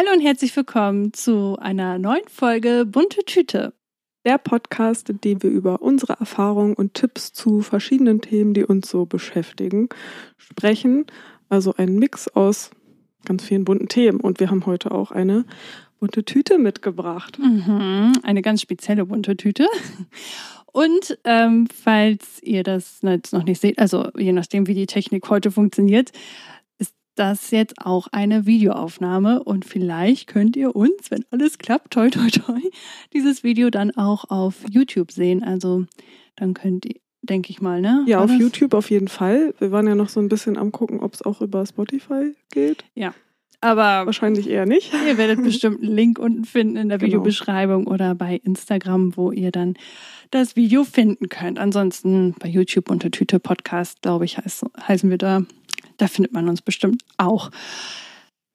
Hallo und herzlich willkommen zu einer neuen Folge Bunte Tüte. Der Podcast, in dem wir über unsere Erfahrungen und Tipps zu verschiedenen Themen, die uns so beschäftigen, sprechen. Also ein Mix aus ganz vielen bunten Themen. Und wir haben heute auch eine bunte Tüte mitgebracht. Mhm, eine ganz spezielle bunte Tüte. Und ähm, falls ihr das jetzt noch nicht seht, also je nachdem, wie die Technik heute funktioniert, ist das jetzt auch eine Videoaufnahme. Und vielleicht könnt ihr uns, wenn alles klappt, toi toi toi, dieses Video dann auch auf YouTube sehen. Also dann könnt ihr, denke ich mal, ne? Ja, War auf das? YouTube auf jeden Fall. Wir waren ja noch so ein bisschen am gucken, ob es auch über Spotify geht. Ja. Aber Wahrscheinlich eher nicht. Ihr werdet bestimmt einen Link unten finden in der Genau. Videobeschreibung oder bei Instagram, wo ihr dann das Video finden könnt. Ansonsten bei YouTube unter Tüte Podcast, glaube ich, heißen wir da. Da findet man uns bestimmt auch.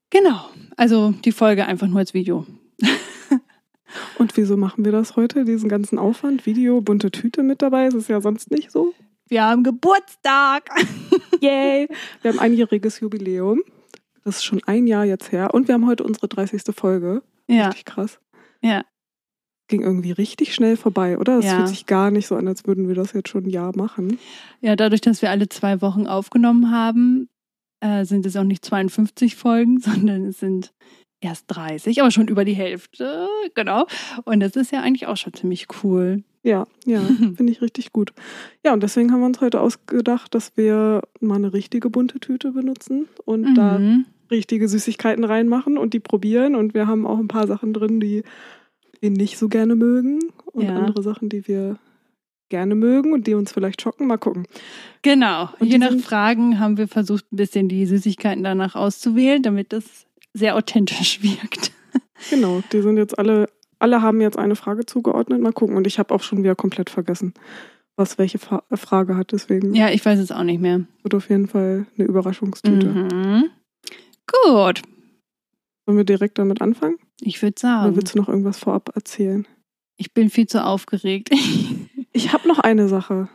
Genau. Also die Folge einfach nur als Video. Und wieso machen wir das heute? Diesen ganzen Aufwand, Video, bunte Tüte mit dabei? Es ist ja sonst nicht so. Wir haben Geburtstag. Yay! Wir haben einjähriges Jubiläum. Das ist schon ein Jahr jetzt her. Und wir haben heute unsere 30. Folge. Ja, Richtig krass. ja. Ging irgendwie richtig schnell vorbei, oder? Es Ja. fühlt sich gar nicht so an, als würden wir das jetzt schon ein Jahr machen. Ja, dadurch, dass wir alle zwei Wochen aufgenommen haben, äh, sind es auch nicht 52 Folgen, sondern es sind erst 30, aber schon über die Hälfte, genau. Und das ist ja eigentlich auch schon ziemlich cool. Ja, ja, finde ich richtig gut. Ja, und deswegen haben wir uns heute ausgedacht, dass wir mal eine richtige bunte Tüte benutzen und da Mhm. richtige Süßigkeiten reinmachen und die probieren. Und wir haben auch ein paar Sachen drin, die wir nicht so gerne mögen und Ja. andere Sachen, die wir gerne mögen und die uns vielleicht schocken. Mal gucken. Genau. Und Je nach Fragen haben wir versucht, ein bisschen die Süßigkeiten danach auszuwählen, damit das sehr authentisch wirkt. Genau, die sind jetzt alle, alle haben jetzt eine Frage zugeordnet. Mal gucken. Und ich habe auch schon wieder komplett vergessen, was welche Fa Frage hat. Deswegen Ja, ich weiß es auch nicht mehr. wird auf jeden Fall eine Überraschungstüte. Mhm. Gut. Sollen wir direkt damit anfangen? Ich würde Oder sagen, willst du noch irgendwas vorab erzählen? ich bin viel zu aufgeregt. Ich habe noch eine Sache.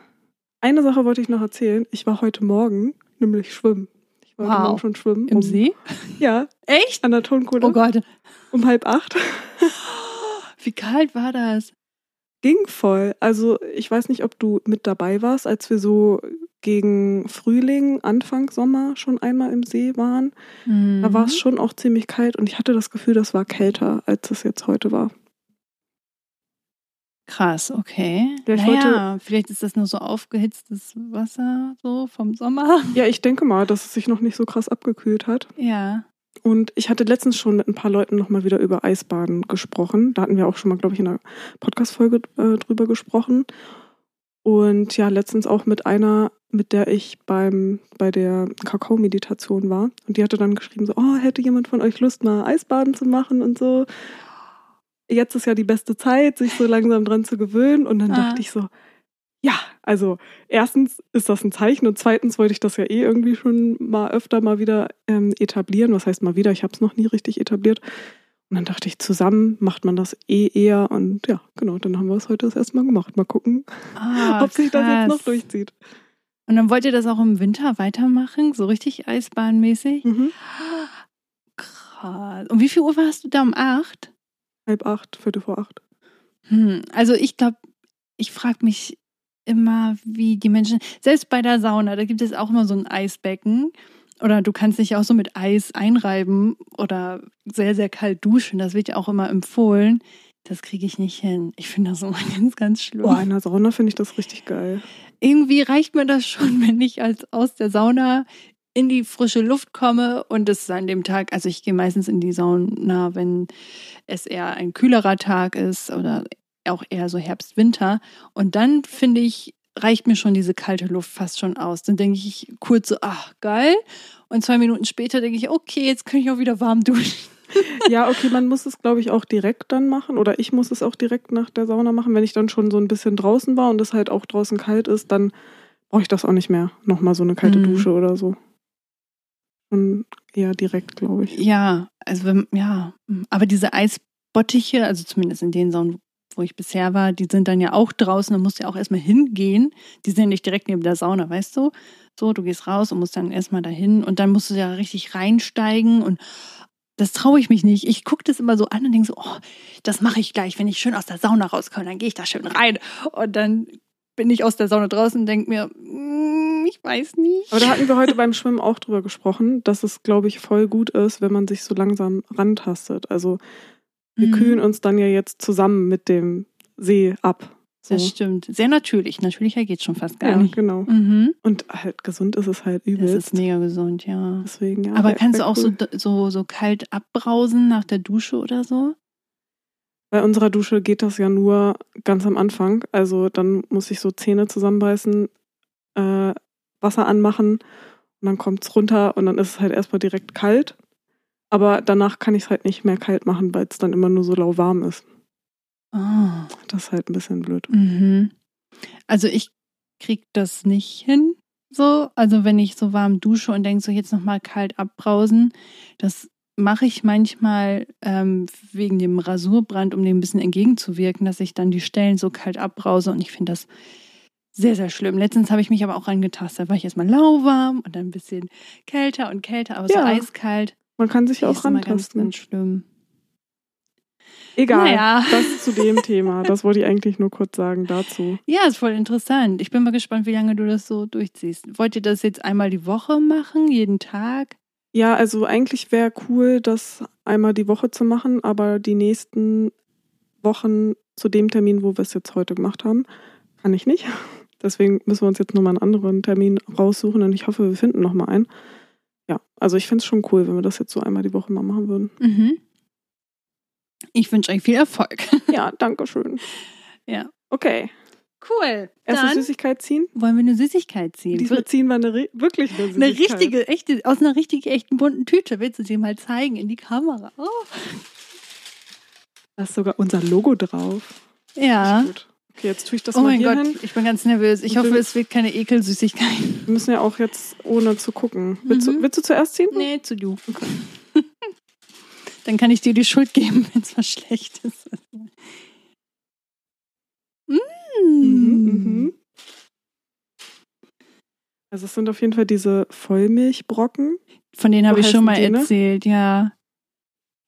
Eine Sache wollte ich noch erzählen. Ich war heute Morgen nämlich schwimmen. Ich war heute Wow. Morgen schon schwimmen. Im um, See? Ja, Echt? an der Tonkuhle. Oh Gott. Um halb acht. Wie kalt war das? Ging voll. Also ich weiß nicht, ob du mit dabei warst, als wir so gegen Frühling, Anfang Sommer schon einmal im See waren. Da war es Mhm. schon auch ziemlich kalt und ich hatte das Gefühl, das war kälter, als es jetzt heute war. Krass, okay. Ich naja, vielleicht ist das nur so aufgehitztes Wasser so vom Sommer. Ja, ich denke mal, dass es sich noch nicht so krass abgekühlt hat. Ja. Und ich hatte letztens schon mit ein paar Leuten nochmal wieder über Eisbaden gesprochen. Da hatten wir auch schon mal, glaube ich, in einer Podcast-Folge äh, drüber gesprochen. Und ja, letztens auch mit einer, mit der ich beim, bei der Kakao-Meditation war. Und die hatte dann geschrieben so, oh, hätte jemand von euch Lust, mal Eisbaden zu machen und so. Jetzt ist ja die beste Zeit, sich so langsam dran zu gewöhnen. Und dann Ah. dachte ich so, ja, also erstens ist das ein Zeichen und zweitens wollte ich das ja eh irgendwie schon mal öfter mal wieder ähm, etablieren. Was heißt mal wieder? Ich habe es noch nie richtig etabliert. Und dann dachte ich, zusammen macht man das eh eher. Und ja, genau, dann haben wir es heute das erste Mal gemacht. Mal gucken, Ah, ob sich das jetzt noch durchzieht. Und dann wollt ihr das auch im Winter weitermachen? So richtig eisbahnmäßig? Mhm. Krass. Und wie viel Uhr warst du da um acht? Halb acht, Viertel vor acht. Hm, also ich glaube, ich frage mich immer, wie die Menschen, selbst bei der Sauna, da gibt es auch immer so ein Eisbecken. Oder du kannst dich auch so mit Eis einreiben oder sehr, sehr kalt duschen. Das wird ja auch immer empfohlen. Das kriege ich nicht hin. Ich finde das immer ganz, ganz schlimm. Boah, in der Sauna finde ich das richtig geil. irgendwie reicht mir das schon, wenn ich als aus der Sauna in die frische Luft komme und es ist an dem Tag, also ich gehe meistens in die Sauna, wenn es eher ein kühlerer Tag ist oder auch eher so Herbst, Winter und dann finde ich, reicht mir schon diese kalte Luft fast schon aus. Dann denke ich kurz so, ach geil und zwei Minuten später denke ich, okay, jetzt kann ich auch wieder warm duschen. Ja, okay, man muss es, glaube ich, auch direkt dann machen. Oder ich muss es auch direkt nach der Sauna machen. Wenn ich dann schon so ein bisschen draußen war und es halt auch draußen kalt ist, dann brauche ich das auch nicht mehr. Nochmal so eine kalte Mhm. Dusche oder so. Und eher direkt, glaube ich. Ja, also ja, aber diese Eisbottiche, also zumindest in den Saunen, wo ich bisher war, die sind dann ja auch draußen, da musst du ja auch erstmal hingehen. Die sind ja nicht direkt neben der Sauna, weißt du? So, du gehst raus und musst dann erstmal dahin und dann musst du ja richtig reinsteigen und Das traue ich mich nicht. Ich gucke das immer so an und denke so, oh, das mache ich gleich, wenn ich schön aus der Sauna rauskomme, dann gehe ich da schön rein. Und dann bin ich aus der Sauna draußen und denke mir, mm, ich weiß nicht. Aber da hatten wir heute beim Schwimmen auch drüber gesprochen, dass es, glaube ich, voll gut ist, wenn man sich so langsam rantastet. Also wir Mhm. kühlen uns dann ja jetzt zusammen mit dem See ab. So. Das stimmt. Sehr natürlich. Natürlicher geht schon fast gar ja, nicht. genau. Mhm. Und halt gesund ist es halt Das übelst. ist mega gesund, ja. Deswegen, ja. Aber kannst du auch cool. so, so, so kalt abbrausen nach der Dusche oder so? Bei unserer Dusche geht das ja nur ganz am Anfang. Also dann muss ich so Zähne zusammenbeißen, äh, Wasser anmachen und dann kommt's runter und dann ist es halt erstmal direkt kalt. Aber danach kann ich es halt nicht mehr kalt machen, weil es dann immer nur so lauwarm ist. Ah. Das ist halt ein bisschen blöd. Mhm. Also ich krieg das nicht hin. So, also wenn ich so warm dusche und denke so jetzt noch mal kalt abbrausen, das mache ich manchmal ähm, wegen dem Rasurbrand, um dem ein bisschen entgegenzuwirken, dass ich dann die Stellen so kalt abbrause und ich finde das sehr, sehr schlimm. Letztens habe ich mich aber auch rangetastet. Da war ich erstmal lauwarm und dann ein bisschen kälter und kälter, aber Ja. so eiskalt. Man kann sich auch immer ganz, rantasten. ganz schlimm. Egal. Naja. Das zu dem Thema. Das wollte ich eigentlich nur kurz sagen dazu. Ja, ist voll interessant. Ich bin mal gespannt, wie lange du das so durchziehst. Wollt ihr das jetzt einmal die Woche machen, jeden Tag? Ja, also eigentlich wäre cool, das einmal die Woche zu machen, aber die nächsten Wochen zu dem Termin, wo wir es jetzt heute gemacht haben, kann ich nicht. Deswegen müssen wir uns jetzt nochmal einen anderen Termin raussuchen und ich hoffe, wir finden nochmal einen. Ja, also ich finde es schon cool, wenn wir das jetzt so einmal die Woche mal machen würden. Mhm. Ich wünsche euch viel Erfolg. Ja, danke schön. Ja. Okay, Cool. erste Dann Süßigkeit ziehen. wollen wir eine Süßigkeit ziehen. Diesmal ziehen wir eine, wirklich eine Eine Süßigkeit. richtige, echte, aus einer richtig echten bunten Tüte. Willst du sie mal zeigen in die Kamera? Oh. Da ist sogar unser Logo drauf. Ja. Okay, jetzt tue ich das Oh mal mein hier Gott, hin. ich bin ganz nervös. Ich Und hoffe, wir- es wird keine Ekelsüßigkeit. Wir müssen ja auch jetzt ohne zu gucken. Willst, Mhm. du, willst du zuerst ziehen? Nee, zu du. Dann kann ich dir die Schuld geben, wenn es was Schlechtes ist. Mm. Mhm, mhm. Also es sind auf jeden Fall diese Vollmilchbrocken. Von denen habe ich schon mal die, ne? erzählt, ja.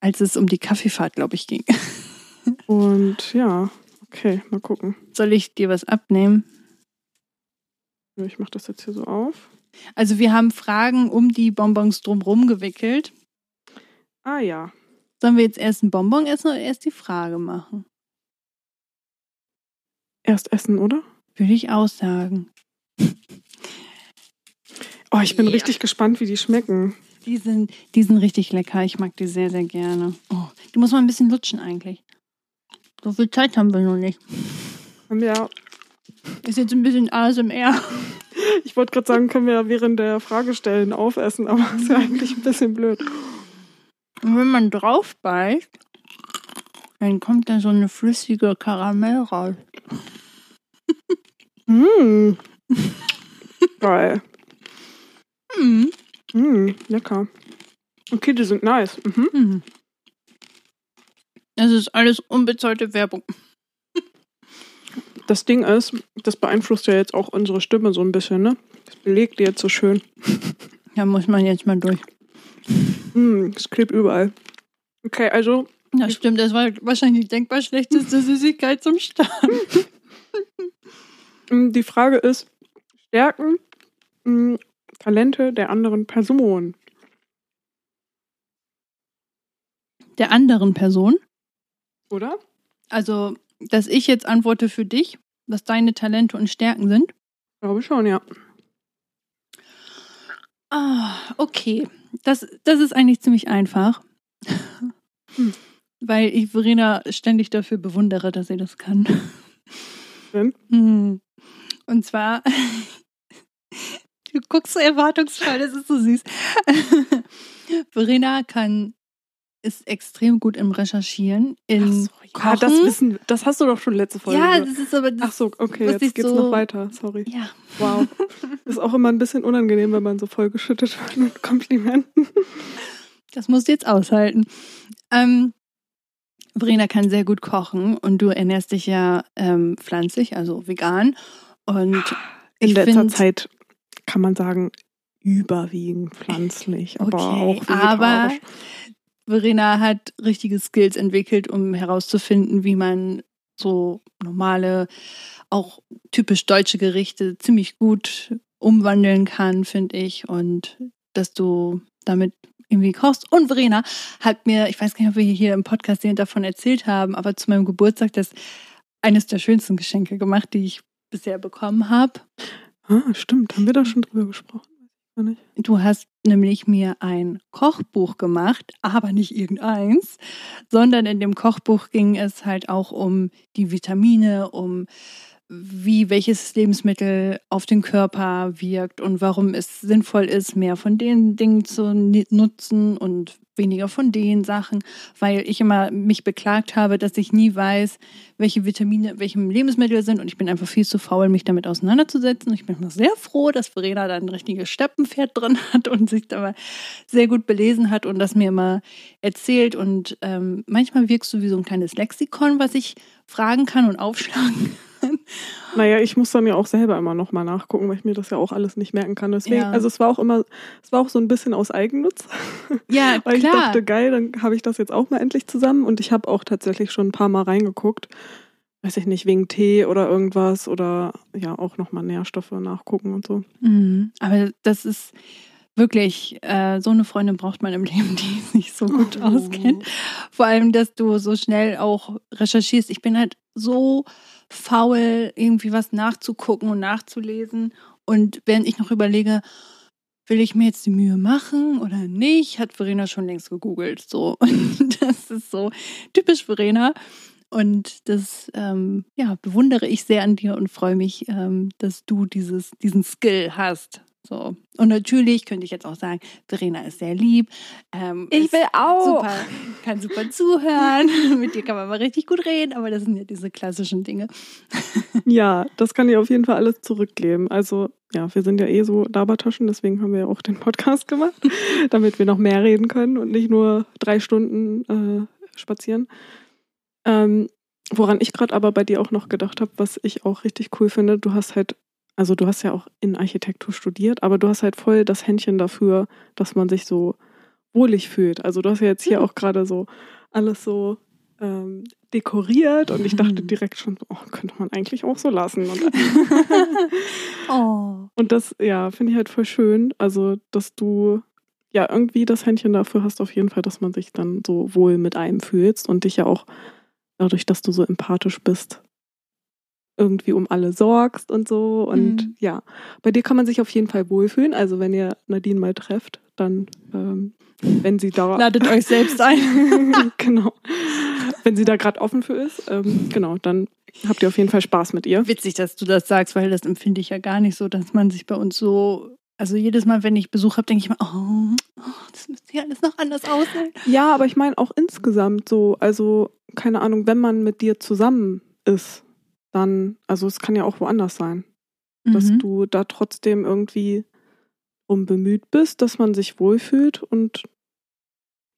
Als es um die Kaffeefahrt, glaube ich, ging. Und ja, okay, mal gucken. Soll ich dir was abnehmen? Ich mache das jetzt hier so auf. Also wir haben Fragen um die Bonbons drumherum gewickelt. Ah ja. Sollen wir jetzt erst ein Bonbon essen oder erst die Frage machen? Erst essen, oder? Würde ich auch sagen. Oh, ich bin Ja. richtig gespannt, wie die schmecken. Die sind, die sind richtig lecker. Ich mag die sehr, sehr gerne. Oh, die muss man ein bisschen lutschen eigentlich. So viel Zeit haben wir noch nicht. Haben wir ja, Ist jetzt ein bisschen ASMR. ich wollte gerade sagen, können wir ja während der Fragestellen aufessen, aber ist ja eigentlich ein bisschen blöd. Und wenn man drauf beißt, dann kommt da so eine flüssige Karamell raus. Mm. Geil. Mhm. Mm, lecker. Okay, die sind nice. Mhm. Mhm. Das ist alles unbezahlte Werbung. Das Ding ist, das beeinflusst ja jetzt auch unsere Stimme so ein bisschen, ne? Das belegt die jetzt so schön. Da muss man jetzt mal durch. Mm, es klebt überall. Okay, also Ja, stimmt. Das war wahrscheinlich die denkbar schlechteste Süßigkeit zum Start. mm, die Frage ist, Stärken, mm, Talente der anderen Person. Der anderen Person. Oder? Also, dass ich jetzt antworte für dich, was deine Talente und Stärken sind. Glaube schon, ja. Ah, okay. Das, das ist eigentlich ziemlich einfach. Hm. Weil ich Verena ständig dafür bewundere, dass sie das kann. Hm. Und zwar, du guckst so erwartungsvoll, das ist so süß. Verena kann, ist extrem gut im Recherchieren, in so, ja, das wissen, das hast du doch schon letzte Folge. ja, das ist aber das, Ach so, okay, jetzt geht's so- noch weiter. Sorry. ja. Wow. Ist auch immer ein bisschen unangenehm, wenn man so vollgeschüttet wird mit Komplimenten. Das musst du jetzt aushalten. Ähm, Verena kann sehr gut kochen und du ernährst dich ja ähm, pflanzlich, also vegan. Und In letzter find- Zeit kann man sagen, überwiegend pflanzlich, aber Okay, auch aber vegetarisch. Verena hat richtige Skills entwickelt, um herauszufinden, wie man so normale, auch typisch deutsche Gerichte ziemlich gut umwandeln kann, finde ich. Und dass du damit irgendwie kochst. Und Verena hat mir, ich weiß gar nicht, ob wir hier im Podcast davon erzählt haben, aber zu meinem Geburtstag das eines der schönsten Geschenke gemacht, die ich bisher bekommen habe. Ah, stimmt. Haben wir da schon drüber gesprochen? Du hast nämlich mir ein Kochbuch gemacht, aber nicht irgendeins, sondern in dem Kochbuch ging es halt auch um die Vitamine, um wie welches Lebensmittel auf den Körper wirkt und warum es sinnvoll ist, mehr von den Dingen zu nutzen und weniger von den Sachen, weil ich immer mich beklagt habe, dass ich nie weiß, welche Vitamine welchem Lebensmittel sind und ich bin einfach viel zu faul, mich damit auseinanderzusetzen. Ich bin immer sehr froh, dass Verena da ein richtiges Steppenpferd drin hat und sich da sehr gut belesen hat und das mir immer erzählt und ähm, manchmal wirkst du wie so ein kleines Lexikon, was ich fragen kann und aufschlagen naja, ich muss dann ja auch selber immer nochmal nachgucken, weil ich mir das ja auch alles nicht merken kann. Deswegen, ja. also es war auch immer, es war auch so ein bisschen aus Eigennutz. Ja, weil klar. ich dachte, geil, dann habe ich das jetzt auch mal endlich zusammen und ich habe auch tatsächlich schon ein paar Mal reingeguckt. Weiß ich nicht, wegen Tee oder irgendwas oder ja, auch nochmal Nährstoffe nachgucken und so. Mhm. Aber das ist wirklich, äh, so eine Freundin braucht man im Leben, die sich so gut oh. auskennt. Vor allem, dass du so schnell auch recherchierst. Ich bin halt so faul, irgendwie was nachzugucken und nachzulesen. Und während ich noch überlege, will ich mir jetzt die Mühe machen oder nicht, hat Verena schon längst gegoogelt. So. Und das ist so typisch Verena. Und das ähm, ja, bewundere ich sehr an dir und freue mich, ähm, dass du dieses, diesen Skill hast. So. Und natürlich könnte ich jetzt auch sagen, Verena ist sehr lieb. Ähm, ich will auch. Super, kann super zuhören. Mit dir kann man mal richtig gut reden, aber das sind ja diese klassischen Dinge. ja, das kann ich auf jeden Fall alles zurückgeben. Also, ja, wir sind ja eh so Labertaschen, deswegen haben wir ja auch den Podcast gemacht, damit wir noch mehr reden können und nicht nur drei Stunden äh, spazieren. Ähm, woran ich gerade aber bei dir auch noch gedacht habe, was ich auch richtig cool finde, du hast halt also du hast ja auch in Architektur studiert, aber du hast halt voll das Händchen dafür, dass man sich so wohlig fühlt. Also du hast ja jetzt hier mhm. auch gerade so alles so ähm, dekoriert und ich dachte mhm. direkt schon, oh, könnte man eigentlich auch so lassen. Und, oh. und das, ja, finde ich halt voll schön. Also, dass du ja irgendwie das Händchen dafür hast, auf jeden Fall, dass man sich dann so wohl mit einem fühlst und dich ja auch dadurch, dass du so empathisch bist, irgendwie um alle sorgst und so. Und mhm. ja, bei dir kann man sich auf jeden Fall wohlfühlen. Also wenn ihr Nadine mal trefft, dann, ähm, wenn sie da... Ladet euch selbst ein. genau. Wenn sie da gerade offen für ist, ähm, genau, dann habt ihr auf jeden Fall Spaß mit ihr. Witzig, dass du das sagst, weil das empfinde ich ja gar nicht so, dass man sich bei uns so also jedes Mal, wenn ich Besuch habe, denke ich mir, oh, oh, das müsste hier alles noch anders aussehen. Ja, aber ich meine auch insgesamt so, also keine Ahnung, wenn man mit dir zusammen ist, dann, also es kann ja auch woanders sein, mhm. dass du da trotzdem irgendwie um bemüht bist, dass man sich wohlfühlt und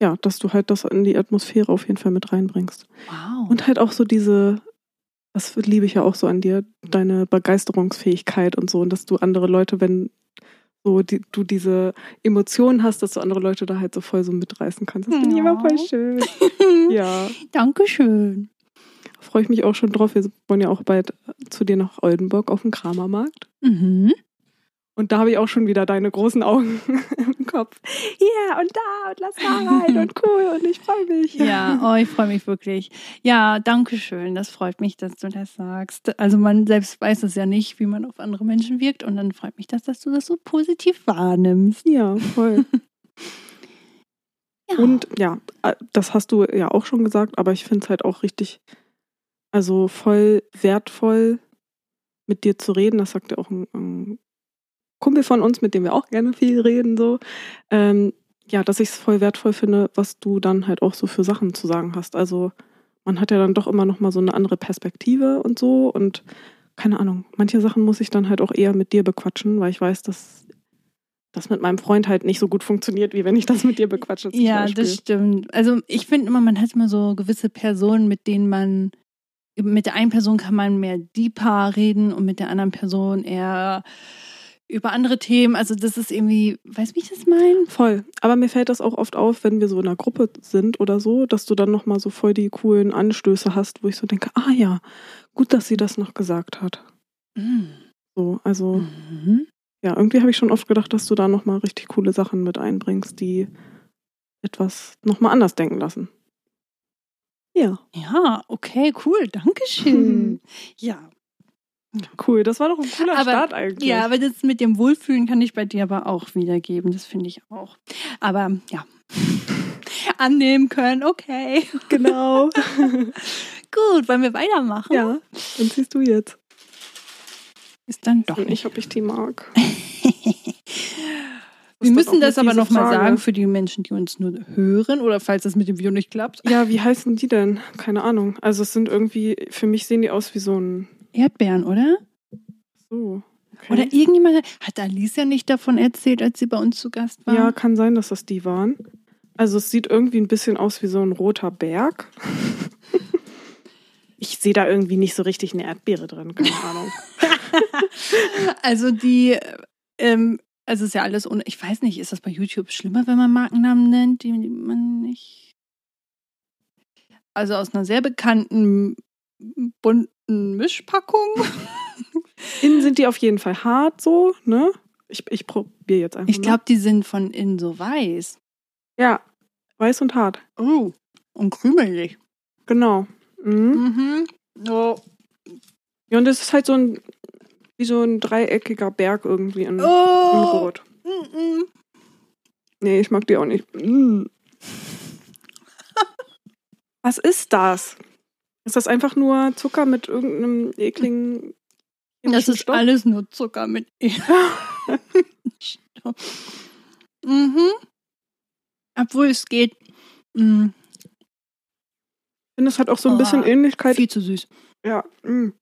ja, dass du halt das in die Atmosphäre auf jeden Fall mit reinbringst. Wow. Und halt auch so diese, das liebe ich ja auch so an dir, deine Begeisterungsfähigkeit und so und dass du andere Leute, wenn so die, du diese Emotionen hast, dass du andere Leute da halt so voll so mitreißen kannst. Das finde ich immer voll schön. ja. Dankeschön freue ich mich auch schon drauf. Wir wollen ja auch bald zu dir nach Oldenburg auf dem Kramermarkt. Mhm. Und da habe ich auch schon wieder deine großen Augen im Kopf. Ja, und da und lass da rein und cool und ich freue mich. Ja, oh, ich freue mich wirklich. Ja, danke schön. Das freut mich, dass du das sagst. Also man selbst weiß es ja nicht, wie man auf andere Menschen wirkt und dann freut mich das, dass du das so positiv wahrnimmst. Ja, voll. ja. Und ja, äh, das hast du ja auch schon gesagt, aber ich finde es halt auch richtig also voll wertvoll, mit dir zu reden. Das sagt ja auch ein, ein Kumpel von uns, mit dem wir auch gerne viel reden, so. Ähm, ja, dass ich es voll wertvoll finde, was du dann halt auch so für Sachen zu sagen hast. Also man hat ja dann doch immer noch mal so eine andere Perspektive und so und keine Ahnung, manche Sachen muss ich dann halt auch eher mit dir bequatschen, weil ich weiß, dass das mit meinem Freund halt nicht so gut funktioniert, wie wenn ich das mit dir bequatsche. ja, Beispiel. das stimmt. Also ich finde immer, man hat immer so gewisse Personen, mit denen man mit der einen Person kann man mehr deeper reden und mit der anderen Person eher über andere Themen. Also das ist irgendwie, weißt du, wie ich das meine? Voll. Aber mir fällt das auch oft auf, wenn wir so in einer Gruppe sind oder so, dass du dann nochmal so voll die coolen Anstöße hast, wo ich so denke, ah ja, gut, dass sie das noch gesagt hat. Mm. So, also Mhm. ja, irgendwie habe ich schon oft gedacht, dass du da nochmal richtig coole Sachen mit einbringst, die etwas nochmal anders denken lassen. Ja, Ja, okay, cool, Dankeschön. ja. cool. Das war doch ein cooler Aber- Start eigentlich. Ja, aber das mit dem Wohlfühlen kann ich bei dir aber auch wiedergeben. Das finde ich auch. Aber ja. Annehmen können, okay. genau. Gut, wollen wir weitermachen? ja, dann siehst du jetzt. Ist dann doch Und nicht. ich, ob ich die mag. Wir müssen das aber nochmal sagen für die Menschen, die uns nur hören oder falls das mit dem Video nicht klappt. Ja, wie heißen die denn? Keine Ahnung. Also es sind irgendwie, für mich sehen die aus wie so ein, Erdbeeren, oder? so. Okay. Oder irgendjemand hat Alicia nicht davon erzählt, als sie bei uns zu Gast war? Ja, kann sein, dass das die waren. Also es sieht irgendwie ein bisschen aus wie so ein roter Berg. Ich sehe da irgendwie nicht so richtig eine Erdbeere drin, keine Ahnung. Also die, ähm, also ist ja alles ohne, ich weiß nicht, ist das bei YouTube schlimmer, wenn man Markennamen nennt, die man nicht. Also aus einer sehr bekannten bunten Mischpackung. Innen sind die auf jeden Fall hart so, ne? Ich, ich probiere jetzt einfach Ich glaube, die sind von innen so weiß. Ja, weiß und hart. Oh, und krümelig. Genau. Mhm. Mhm. Oh. Ja, und das ist halt so ein, wie so ein dreieckiger Berg irgendwie in, in oh. Rot. Mm-mm. Nee, ich mag die auch nicht. Mm. Was ist das? Ist das einfach nur Zucker mit irgendeinem ekligen Das ist Stoff? alles nur Zucker mit. Stoff. mhm. Obwohl es geht. mm, Ich finde, es hat auch so ein bisschen Oh, Ähnlichkeit viel zu süß. Ja, mh.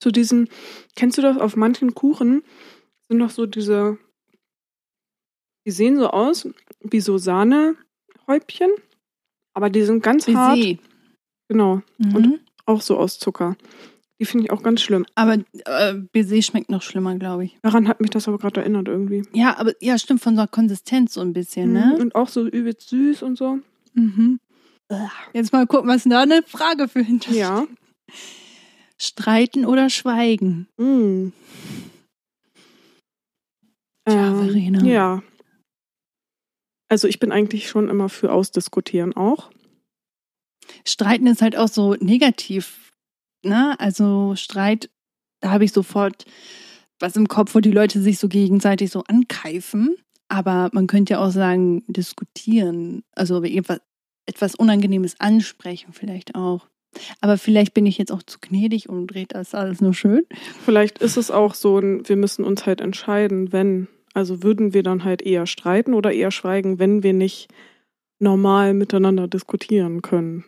Zu diesen, kennst du das auf manchen Kuchen? Sind doch so diese, die sehen so aus wie so Sahnehäubchen, aber die sind ganz hart. Baiser. Genau, Mhm. Und- auch so aus Zucker. Die finde ich auch ganz schlimm. aber äh, Baiser schmeckt noch schlimmer, glaube ich. Daran hat mich das aber gerade erinnert irgendwie. Ja, aber ja, stimmt von der Konsistenz so ein bisschen, Mhm. ne? Und auch so übelst süß und so. Mhm. Jetzt mal gucken, was da eine Frage für hinter Ja. Streiten oder schweigen? Mm. Tja, Ähm, Verena. Ja. Also ich bin eigentlich schon immer für Ausdiskutieren auch. Streiten ist halt auch so negativ, ne? Also Streit, da habe ich sofort was im Kopf, wo die Leute sich so gegenseitig so ankeifen. Aber man könnte ja auch sagen, diskutieren. Also etwas Unangenehmes ansprechen vielleicht auch. Aber vielleicht bin ich jetzt auch zu gnädig und dreht das alles nur schön. Vielleicht ist es auch so, wir müssen uns halt entscheiden, wenn. Also würden wir dann halt eher streiten oder eher schweigen, wenn wir nicht normal miteinander diskutieren können.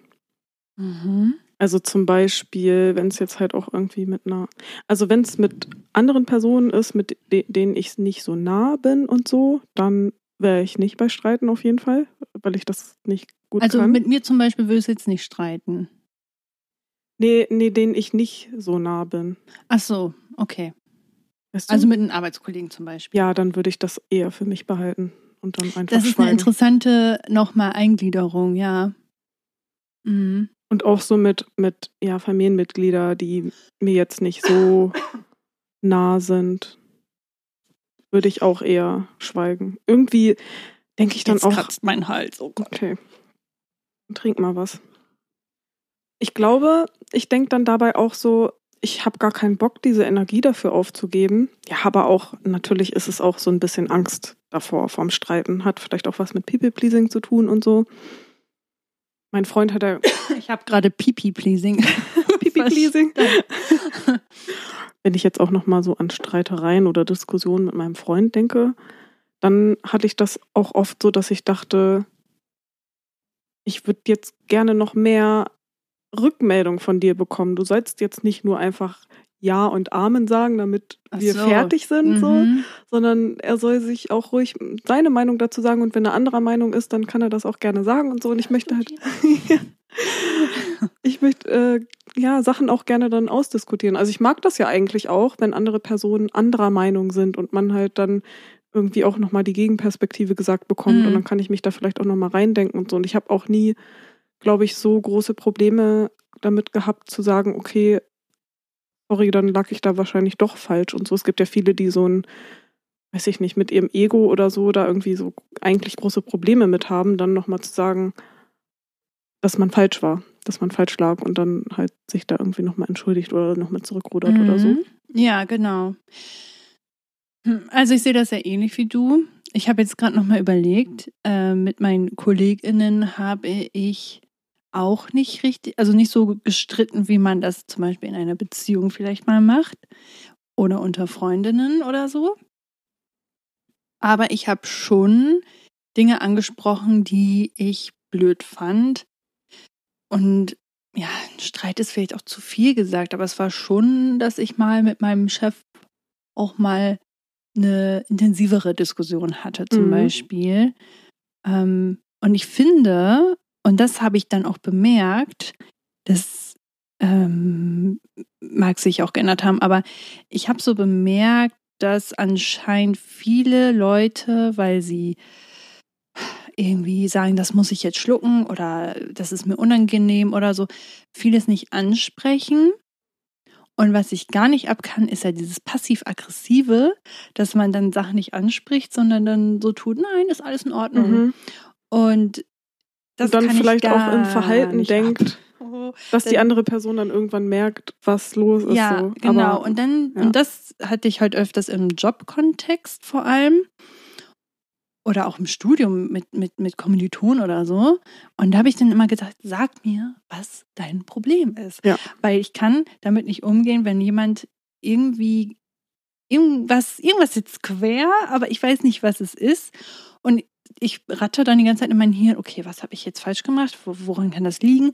Mhm. Also zum Beispiel, wenn es jetzt halt auch irgendwie mit einer, also wenn es mit anderen Personen ist, mit de denen ich nicht so nah bin und so, dann wäre ich nicht bei Streiten auf jeden Fall, weil ich das nicht gut Also kann. mit mir zum Beispiel würde es jetzt nicht streiten. Nee, nee, denen ich nicht so nah bin. Ach so, okay. Weißt du? Also mit einem Arbeitskollegen zum Beispiel. ja, dann würde ich das eher für mich behalten und dann einfach Das ist eine schweigen. interessante nochmal Eingliederung, ja. Mhm. Und auch so mit, mit ja, Familienmitglieder, die mir jetzt nicht so nah sind, würde ich auch eher schweigen. Irgendwie denke ich dann Jetzt auch, kratzt mein Hals. Oh Gott. okay, trink mal was. Ich glaube, ich denke dann dabei auch so, ich habe gar keinen Bock, diese Energie dafür aufzugeben. Ja, aber auch, natürlich ist es auch so ein bisschen Angst davor, vorm Streiten. Hat vielleicht auch was mit People-Pleasing zu tun und so. Mein Freund hat ja Ich habe gerade Pipi-Pleasing. Pipi-Pleasing. Wenn ich jetzt auch noch mal so an Streitereien oder Diskussionen mit meinem Freund denke, dann hatte ich das auch oft so, dass ich dachte, ich würde jetzt gerne noch mehr Rückmeldung von dir bekommen. Du sollst jetzt nicht nur einfach Ja und Amen sagen, damit Ach wir so. fertig sind, so, Mhm. sondern er soll sich auch ruhig seine Meinung dazu sagen und wenn er anderer Meinung ist, dann kann er das auch gerne sagen und so. Und ich möchte halt, ich möchte äh, ja, Sachen auch gerne dann ausdiskutieren. Also ich mag das ja eigentlich auch, wenn andere Personen anderer Meinung sind und man halt dann irgendwie auch nochmal die Gegenperspektive gesagt bekommt mhm. und dann kann ich mich da vielleicht auch nochmal reindenken und so. Und ich habe auch nie, glaube ich, so große Probleme damit gehabt zu sagen, okay, sorry, dann lag ich da wahrscheinlich doch falsch und so. Es gibt ja viele, die so ein, weiß ich nicht, mit ihrem Ego oder so da irgendwie so eigentlich große Probleme mit haben, dann nochmal zu sagen, dass man falsch war, dass man falsch lag und dann halt sich da irgendwie nochmal entschuldigt oder nochmal zurückrudert mhm. oder so. Mhm. Ja, genau. Hm, also ich sehe das ja ähnlich wie du. Ich habe jetzt gerade nochmal überlegt, äh, mit meinen KollegInnen habe ich auch nicht richtig, also nicht so gestritten, wie man das zum Beispiel in einer Beziehung vielleicht mal macht oder unter Freundinnen oder so. Aber ich habe schon Dinge angesprochen, die ich blöd fand. Und ja, Streit ist vielleicht auch zu viel gesagt, aber es war schon, dass ich mal mit meinem Chef auch mal eine intensivere Diskussion hatte, zum mhm. Beispiel. Ähm, und ich finde, und das habe ich dann auch bemerkt, das ähm, mag sich auch geändert haben, aber ich habe so bemerkt, dass anscheinend viele Leute, weil sie irgendwie sagen, das muss ich jetzt schlucken oder das ist mir unangenehm oder so, vieles nicht ansprechen und was ich gar nicht ab kann, ist ja dieses passiv-aggressive, dass man dann Sachen nicht anspricht, sondern dann so tut, nein, ist alles in Ordnung. Mhm. Und das und dann vielleicht auch im Verhalten denkt, oh, dass die andere Person dann irgendwann merkt, was los ist. Ja, so. genau. Aber, und dann, ja. und das hatte ich halt öfters im Jobkontext vor allem oder auch im Studium mit, mit, mit Kommilitonen oder so. Und da habe ich dann immer gesagt, sag mir, was dein Problem ist. Ja. Weil ich kann damit nicht umgehen, wenn jemand irgendwie irgendwas, irgendwas sitzt quer, aber ich weiß nicht, was es ist. Und ich ratte dann die ganze Zeit in mein Hirn, okay, was habe ich jetzt falsch gemacht? Woran kann das liegen?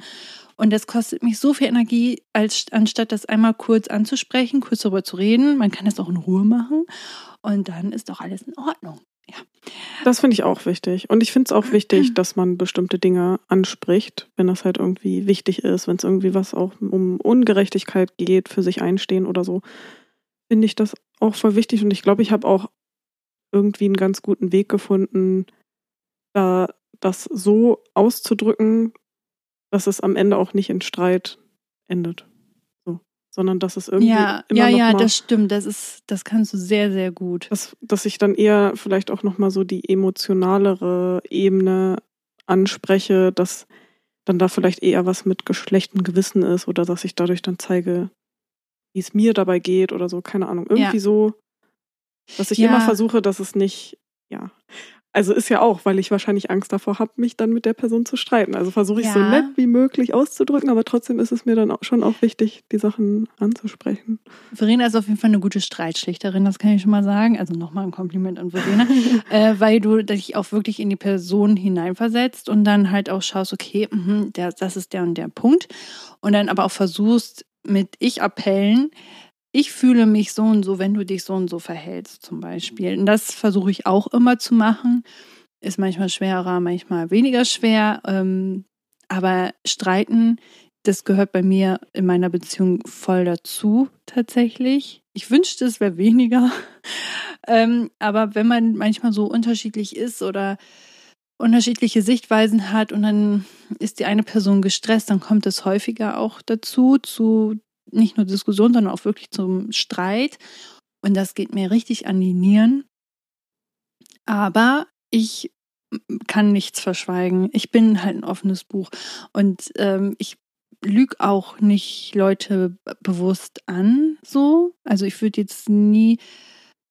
Und das kostet mich so viel Energie, als anstatt das einmal kurz anzusprechen, kurz darüber zu reden. Man kann das auch in Ruhe machen. Und dann ist doch alles in Ordnung. Ja. Das finde ich auch wichtig. Und ich finde es auch wichtig, dass man bestimmte Dinge anspricht, wenn das halt irgendwie wichtig ist, wenn es irgendwie was auch um Ungerechtigkeit geht, für sich einstehen oder so, finde ich das auch voll wichtig. Und ich glaube, ich habe auch irgendwie einen ganz guten Weg gefunden, da das so auszudrücken, dass es am Ende auch nicht in Streit endet sondern dass es irgendwie ja, immer ja, noch ja, mal, das stimmt. Das ist, das kannst du sehr, sehr gut. Dass, dass ich dann eher vielleicht auch noch mal so die emotionalere Ebene anspreche, dass dann da vielleicht eher was mit geschlechtem Gewissen ist oder dass ich dadurch dann zeige, wie es mir dabei geht oder so, keine Ahnung. Irgendwie ja. so, dass ich ja. immer versuche, dass es nicht, ja, also ist ja auch, weil ich wahrscheinlich Angst davor habe, mich dann mit der Person zu streiten. Also versuche ich ja. so nett wie möglich auszudrücken, aber trotzdem ist es mir dann auch schon auch wichtig, die Sachen anzusprechen. Verena ist auf jeden Fall eine gute Streitschlichterin, das kann ich schon mal sagen. Also nochmal ein Kompliment an Verena, äh, weil du dich auch wirklich in die Person hineinversetzt und dann halt auch schaust, okay, mh, der, das ist der und der Punkt. Und dann aber auch versuchst, mit Ich-Appellen ich fühle mich so und so, wenn du dich so und so verhältst, zum Beispiel. Und das versuche ich auch immer zu machen. Ist manchmal schwerer, manchmal weniger schwer. Ähm, aber streiten, das gehört bei mir in meiner Beziehung voll dazu, tatsächlich. Ich wünschte, es wäre weniger. ähm, aber wenn man manchmal so unterschiedlich ist oder unterschiedliche Sichtweisen hat und dann ist die eine Person gestresst, dann kommt es häufiger auch dazu, zu nicht nur Diskussion, sondern auch wirklich zum Streit. Und das geht mir richtig an die Nieren. Aber ich kann nichts verschweigen. Ich bin halt ein offenes Buch. Und ähm, ich lüge auch nicht Leute bewusst an, so. Also ich würde jetzt nie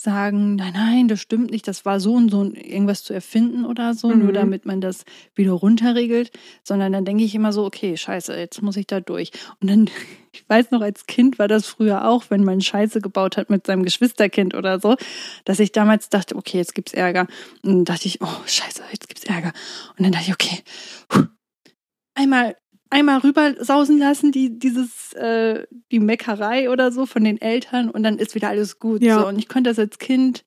sagen, nein, nein, das stimmt nicht, das war so und so irgendwas zu erfinden oder so, mhm. nur damit man das wieder runterregelt, sondern dann denke ich immer so, okay, scheiße, jetzt muss ich da durch. Und dann, ich weiß noch, als Kind war das früher auch, wenn man Scheiße gebaut hat mit seinem Geschwisterkind oder so, dass ich damals dachte, okay, jetzt gibt's Ärger. Und dann dachte ich, oh, scheiße, jetzt gibt's Ärger. Und dann dachte ich, okay, einmal einmal rüber sausen lassen, die, dieses, äh, die Meckerei oder so von den Eltern und dann ist wieder alles gut. Ja. So. Und ich konnte das als Kind,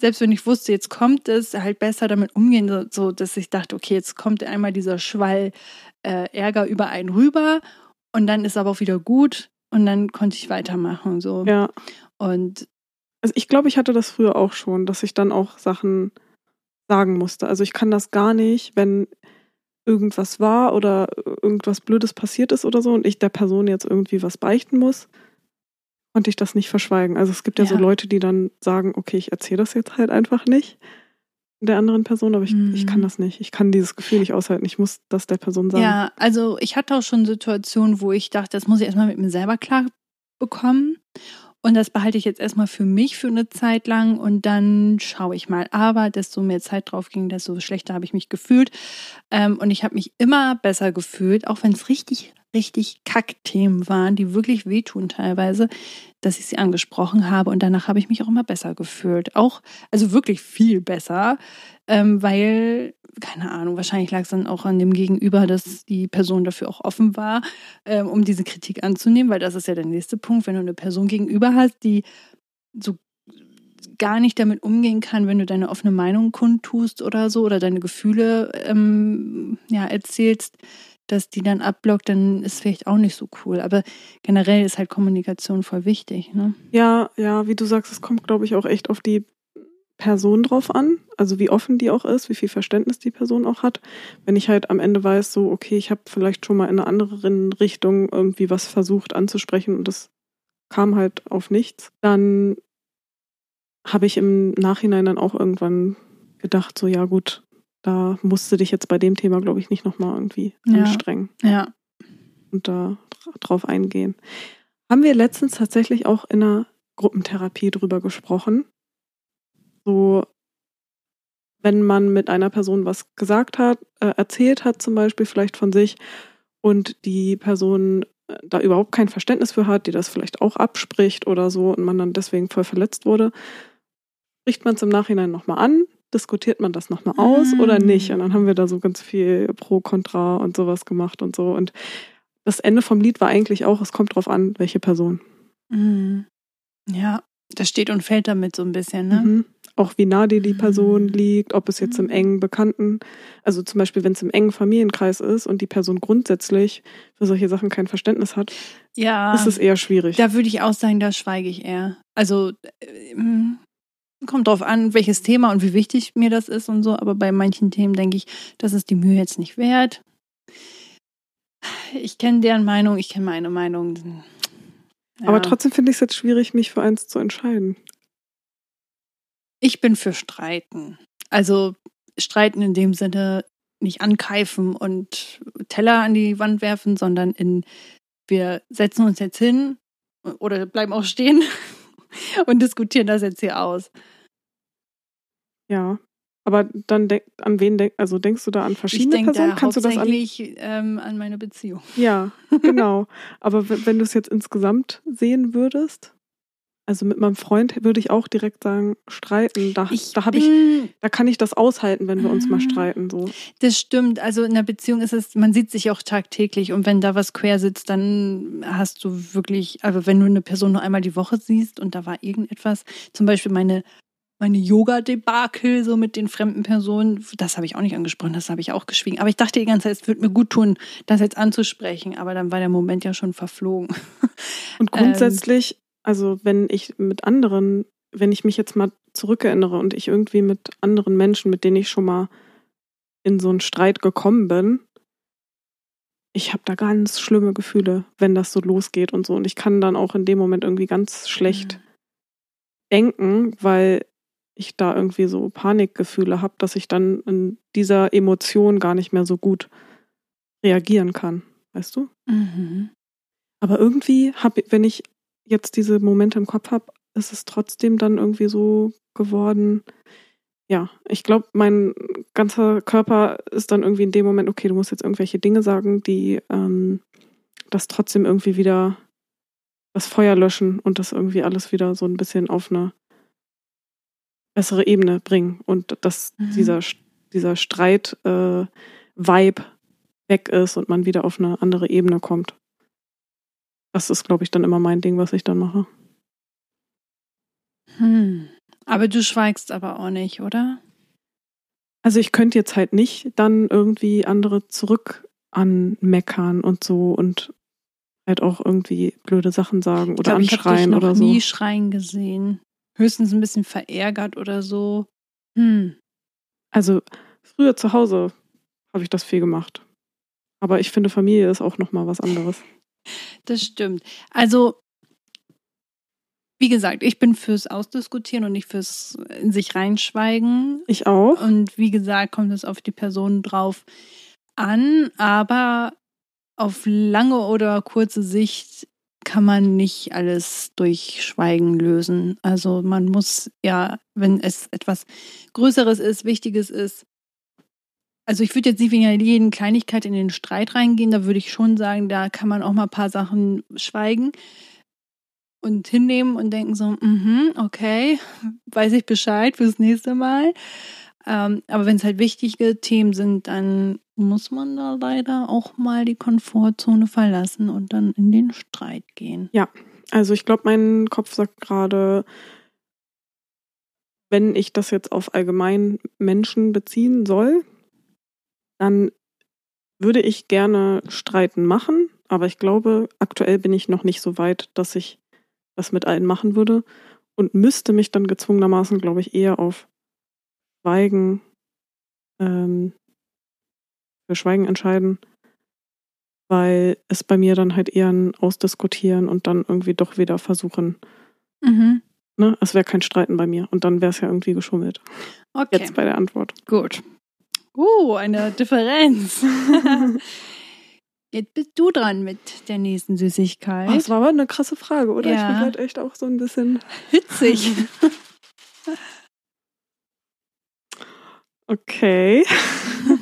selbst wenn ich wusste, jetzt kommt es, halt besser damit umgehen, so, dass ich dachte, okay, jetzt kommt einmal dieser Schwall äh, Ärger über einen rüber Und dann ist aber auch wieder gut und dann konnte ich weitermachen. So. Ja. Und Also ich glaube, ich hatte das früher auch schon, dass ich dann auch Sachen sagen musste. Also ich kann das gar nicht, wenn irgendwas war oder irgendwas Blödes passiert ist oder so und ich der Person jetzt irgendwie was beichten muss, konnte ich das nicht verschweigen. Also es gibt ja, so Ja. Leute, die dann sagen, okay, ich erzähle das jetzt halt einfach nicht der anderen Person, aber ich, Mhm. ich kann das nicht. Ich kann dieses Gefühl nicht aushalten. Ich muss das der Person sagen. ja, also ich hatte auch schon Situationen, wo ich dachte, das muss ich erstmal mit mir selber klar bekommen. Und das behalte ich jetzt erstmal für mich für eine Zeit lang und dann schaue ich mal. Aber desto mehr Zeit drauf ging, desto schlechter habe ich mich gefühlt. Ähm, und ich habe mich immer besser gefühlt, auch wenn es richtig, richtig Kackthemen waren, die wirklich wehtun teilweise, dass ich sie angesprochen habe. Und danach habe ich mich auch immer besser gefühlt. Auch, also wirklich viel besser, ähm, weil, keine Ahnung, wahrscheinlich lag es dann auch an dem Gegenüber, dass die Person dafür auch offen war, ähm, um diese Kritik anzunehmen, weil das ist ja der nächste Punkt, wenn du eine Person gegenüber hast, die so gar nicht damit umgehen kann, wenn du deine offene Meinung kundtust oder so oder deine Gefühle ähm, ja, erzählst, dass die dann abblockt, dann ist vielleicht auch nicht so cool. Aber generell ist halt Kommunikation voll wichtig. Ne? Ja, ja, wie du sagst, es kommt, glaube ich, auch echt auf die Person drauf an. Also wie offen die auch ist, wie viel Verständnis die Person auch hat. Wenn ich halt am Ende weiß, so, okay, ich habe vielleicht schon mal in eine andere Richtung irgendwie was versucht anzusprechen und das kam halt auf nichts, dann habe ich im Nachhinein dann auch irgendwann gedacht, so, ja gut, da musst du dich jetzt bei dem Thema, glaube ich, nicht nochmal irgendwie Ja. anstrengen Ja. und da dra- drauf eingehen. Haben wir letztens tatsächlich auch in einer Gruppentherapie drüber gesprochen. So, wenn man mit einer Person was gesagt hat, äh, erzählt hat, zum Beispiel vielleicht von sich, und die Person äh, da überhaupt kein Verständnis für hat, die das vielleicht auch abspricht oder so und man dann deswegen voll verletzt wurde, spricht man es im Nachhinein nochmal an, diskutiert man das nochmal aus oder Mm. nicht. Und dann haben wir da so ganz viel Pro, Contra und sowas gemacht und so. Und das Ende vom Lied war eigentlich auch, es kommt drauf an, welche Person. Mhm. Ja, das steht und fällt damit so ein bisschen, ne? Mhm. Auch wie nah dir die Person Mhm. liegt, ob es jetzt im Mhm. engen Bekannten, also zum Beispiel, wenn es im engen Familienkreis ist und die Person grundsätzlich für solche Sachen kein Verständnis hat, Ja. ist es eher schwierig. Da würde ich auch sagen, da schweige ich eher. Also äh, mm, kommt drauf an, welches Thema und wie wichtig mir das ist und so, aber bei manchen Themen denke ich, das ist die Mühe jetzt nicht wert. Ich kenne deren Meinung, ich kenne meine Meinung. Ja. Aber trotzdem finde ich es jetzt schwierig, mich für eins zu entscheiden. Ich bin für Streiten. Also Streiten in dem Sinne nicht ankeifen und Teller an die Wand werfen, sondern in wir setzen uns jetzt hin oder bleiben auch stehen und diskutieren das jetzt hier aus. Ja. Aber dann denk, an wen denk, also denkst du da an Ich verschiedene denke Personen? da Kannst du das an? ähm, an meine Beziehung. Ja, genau. Aber wenn du es jetzt insgesamt sehen würdest, also mit meinem Freund würde ich auch direkt sagen, streiten. Da, da habe ich, da kann ich das aushalten, wenn wir uns mal Ah. streiten. So. Das stimmt. Also in der Beziehung ist es, man sieht sich auch tagtäglich und wenn da was quer sitzt, dann hast du wirklich, also wenn du eine Person nur einmal die Woche siehst und da war irgendetwas, zum Beispiel meine, meine Yoga-Debakel so mit den fremden Personen, das habe ich auch nicht angesprochen, das habe ich auch geschwiegen. Aber ich dachte die ganze Zeit, es würde mir gut tun, das jetzt anzusprechen, aber dann war der Moment ja schon verflogen. Und Ähm. grundsätzlich, also wenn ich mit anderen, wenn ich mich jetzt mal zurückerinnere und ich irgendwie mit anderen Menschen, mit denen ich schon mal in so einen Streit gekommen bin, ich habe da ganz schlimme Gefühle, wenn das so losgeht und so. Und ich kann dann auch in dem Moment irgendwie ganz schlecht denken, weil ich da irgendwie so Panikgefühle habe, dass ich dann in dieser Emotion gar nicht mehr so gut reagieren kann. Weißt du? Mhm. Aber irgendwie habe wenn ich jetzt diese Momente im Kopf habe, ist es trotzdem dann irgendwie so geworden. Ja, ich glaube, mein ganzer Körper ist dann irgendwie in dem Moment, okay, du musst jetzt irgendwelche Dinge sagen, die ähm, das trotzdem irgendwie wieder das Feuer löschen und das irgendwie alles wieder so ein bisschen auf eine bessere Ebene bringen und dass Mhm. dieser, dieser Streit-Vibe weg ist und man wieder auf eine andere Ebene kommt. Das ist, glaube ich, dann immer mein Ding, was ich dann mache. Hm. Aber du schweigst aber auch nicht, oder? Also ich könnte jetzt halt nicht dann irgendwie andere zurück anmeckern und so und halt auch irgendwie blöde Sachen sagen Ich oder ich habe dich anschreien noch oder so. nie schreien gesehen. Höchstens ein bisschen verärgert oder so. Hm. Also früher zu Hause habe ich das viel gemacht. Aber ich finde, Familie ist auch nochmal was anderes. Das stimmt. Also, wie gesagt, ich bin fürs Ausdiskutieren und nicht fürs in sich reinschweigen. Ich auch. Und wie gesagt, kommt es auf die Person drauf an, aber auf lange oder kurze Sicht kann man nicht alles durch Schweigen lösen. Also man muss ja, wenn es etwas Größeres ist, Wichtiges ist, also ich würde jetzt nicht wegen jeden Kleinigkeit in den Streit reingehen, da würde ich schon sagen, da kann man auch mal ein paar Sachen schweigen und hinnehmen und denken so, mhm, okay, weiß ich Bescheid fürs nächste Mal. Ähm, aber wenn es halt wichtige Themen sind, dann muss man da leider auch mal die Komfortzone verlassen und dann in den Streit gehen. Also ich glaube, mein Kopf sagt gerade, wenn ich das jetzt auf allgemein Menschen beziehen soll, dann würde ich gerne Streiten machen, aber ich glaube, aktuell bin ich noch nicht so weit, dass ich das mit allen machen würde und müsste mich dann gezwungenermaßen, glaube ich, eher auf Schweigen, ähm, für Schweigen entscheiden, weil es bei mir dann halt eher ein Ausdiskutieren und dann irgendwie doch wieder versuchen, Mhm. ne, es wäre kein Streiten bei mir und dann wäre es ja irgendwie geschummelt. Okay, Jetzt bei der Antwort. gut. Uh, eine Differenz. Jetzt bist du dran mit der nächsten Süßigkeit. Oh, das war aber eine krasse Frage, oder? Ich Ja. bin halt echt auch so ein bisschen. Hitzig. Okay.